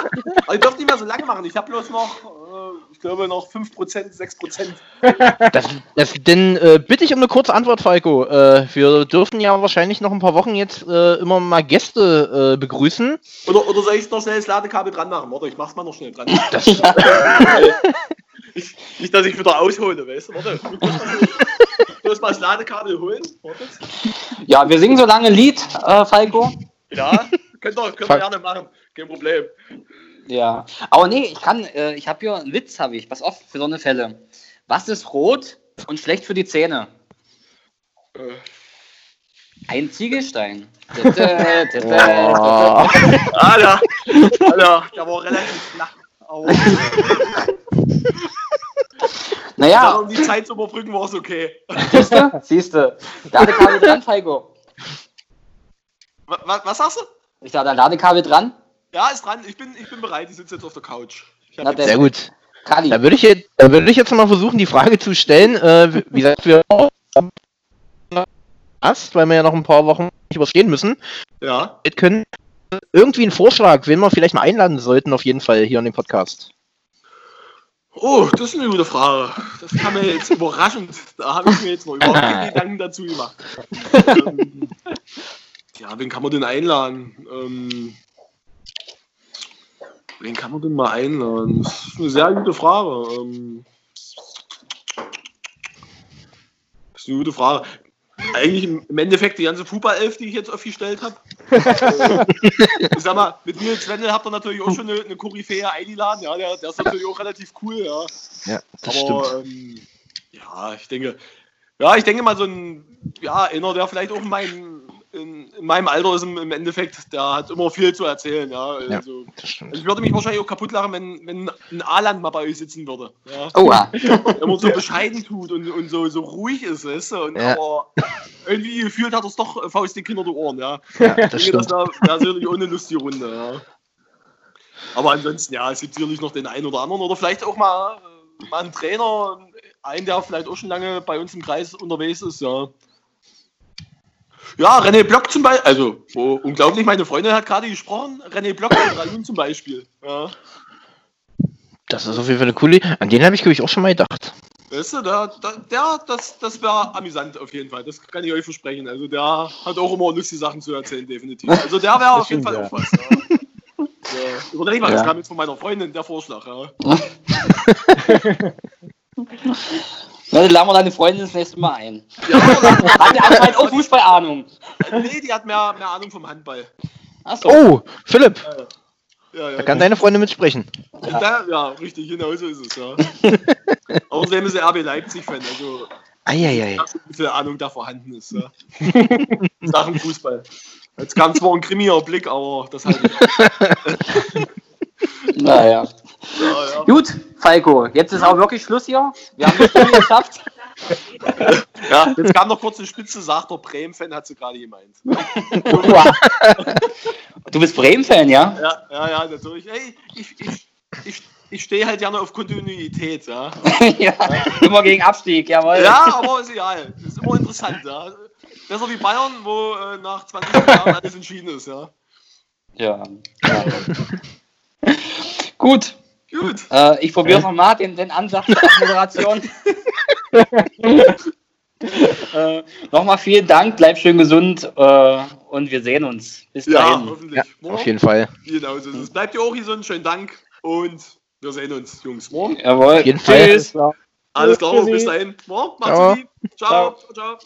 S4: Ich dürfte nicht mehr so lange machen. Ich habe bloß noch, äh, ich glaube, noch 5%, 6%.
S3: Das, das, denn äh, bitte ich um eine kurze Antwort, Falco. Äh, wir dürften ja wahrscheinlich noch ein paar Wochen jetzt äh, immer mal Gäste äh, begrüßen.
S4: Oder, oder soll ich noch schnell das Ladekabel dran machen? Warte, ich mach's mal noch schnell dran.
S3: Das,
S4: Ich, nicht, dass ich wieder aushole, weißt du? Warte, du musst mal, du musst mal das Ladekabel holen. Warte.
S1: Ja, wir singen so lange ein Lied, äh, Falco.
S4: Ja, könnt ihr, könnt ihr gerne machen. Kein Problem.
S1: Ja. Aber nee, ich kann, äh, ich habe hier einen Witz, habe ich. Pass auf, für so eine Fälle. Was ist rot und schlecht für die Zähne?
S4: Äh,
S1: Ein Ziegelstein.
S4: Alter, Alter, der war relativ flach. Aber
S1: Naja,
S4: um die Zeit zu überbrücken, war es okay.
S1: siehst du? Siehst du. Ladekabel dran, Falco.
S4: Was, was, sagst du?
S1: Ich sage, da Ladekabel dran.
S4: Ja, ist dran. Ich bin, ich bin bereit. Ich sitze jetzt auf der Couch.
S1: Na, der-
S3: sehr gut.
S1: Kadi.
S3: Da würde ich, jetzt- da würde ich jetzt mal versuchen, die Frage zu stellen. Äh, wie gesagt, wir Gast, weil wir ja noch ein paar Wochen nicht überstehen müssen.
S4: ja.
S3: Wir können irgendwie einen Vorschlag, wen wir vielleicht mal einladen sollten, auf jeden Fall hier in den Podcast.
S4: Oh, das ist eine gute Frage. Das kam mir jetzt überraschend. Da habe ich mir jetzt noch überhaupt keine Gedanken dazu gemacht. ähm, ja, wen kann man denn einladen? Ähm, wen kann man denn mal einladen? Das ist eine sehr gute Frage. Ähm, das ist eine gute Frage. Eigentlich im Endeffekt die ganze Fußballelf, die ich jetzt aufgestellt habe. ich sag mal, mit Nils Wendel habt ihr natürlich auch schon eine, eine Koryphäe eingeladen. Ja, der, der ist natürlich auch relativ cool. Ja.
S3: Ja, das
S4: Aber ähm, ja, ich denke, ja, ich denke mal so ein, ja, einer, der vielleicht auch in meinem, in, in meinem Alter ist im, im Endeffekt, der hat immer viel zu erzählen, ja.
S3: Ja.
S4: Also,
S3: stimmt.
S4: also ich würde mich wahrscheinlich auch kaputt lachen, wenn, wenn ein A-Land mal bei euch sitzen würde. Ja.
S1: Oha.
S4: Wenn man so bescheiden tut und, und so, so ruhig ist, weißt du? Und
S3: Ja.
S4: aber irgendwie gefühlt hat er es doch äh, faustdick hinter die Ohren, ja.
S3: Ja, das
S4: denke, das
S3: stimmt.
S4: wäre wär sicherlich auch eine lustige Runde, ja. Aber ansonsten, ja, es gibt sicherlich noch den einen oder anderen oder vielleicht auch mal, äh, mal einen Trainer, einen, der vielleicht auch schon lange bei uns im Kreis unterwegs ist, ja. Ja, René Block zum Beispiel, also oh, unglaublich, meine Freundin hat gerade gesprochen, René Block von Rayun zum Beispiel. Ja.
S3: Das ist auf jeden Fall eine coole. An den habe ich, glaube ich, auch schon mal gedacht.
S4: Weißt du, der, der, der das, das wäre amüsant auf jeden Fall. Das kann ich euch versprechen. Also der hat auch immer lustige Sachen zu erzählen, definitiv. Also der wäre auf jeden Fall ja. auch was. Ja. Ja. Überleg mal, das kam jetzt von meiner Freundin, der Vorschlag. Ja.
S1: Na, dann laden wir deine Freundin das nächste Mal ein. Ja, hat die anscheinend auch Fußballahnung?
S4: Nee, die hat mehr, mehr Ahnung vom Handball.
S3: Achso. Oh, Philipp! Ja, ja, da kann deine Freundin mitsprechen.
S4: Ja, ja richtig, genau so ist es, ja. Außerdem ist er RB Leipzig-Fan, also.
S3: Eieiei.
S4: Wie viel Ahnung da vorhanden ist, ja. Sachen Fußball. Jetzt kam zwar ein grimmiger Blick, aber das halt.
S1: naja. Ja, ja. Gut, Falco, jetzt ist auch wirklich Schluss hier. Wir haben es geschafft.
S4: Ja, jetzt kam noch kurz eine Spitze, sagt der Bremen-Fan, hat sie gerade gemeint.
S1: du bist Bremen-Fan, ja?
S4: Ja, ja, ja, natürlich. Hey, ich, ich, ich, ich stehe halt gerne auf Kontinuität, ja.
S1: ja. Immer gegen Abstieg, jawohl.
S4: Ja, aber ist egal. Ist immer interessant, ja. Besser wie Bayern, wo äh, nach 20 Jahren alles entschieden ist, ja.
S1: Ja. ja. Gut. Gut. Äh, ich probiere ja. nochmal den, den Ansatz der Moderation. äh, nochmal vielen Dank, bleib schön gesund äh, und wir sehen uns. Bis dahin. Ja, hoffentlich.
S3: Ja, auf jeden Fall.
S4: Genau so ist es. Bleibt ihr auch gesund, schönen Dank und wir sehen uns, Jungs.
S1: Morgen. Jawohl. Auf
S3: jeden Fall.
S4: Alles klar, bis dahin. Morgen. Macht's gut. Ciao. Ciao. ciao.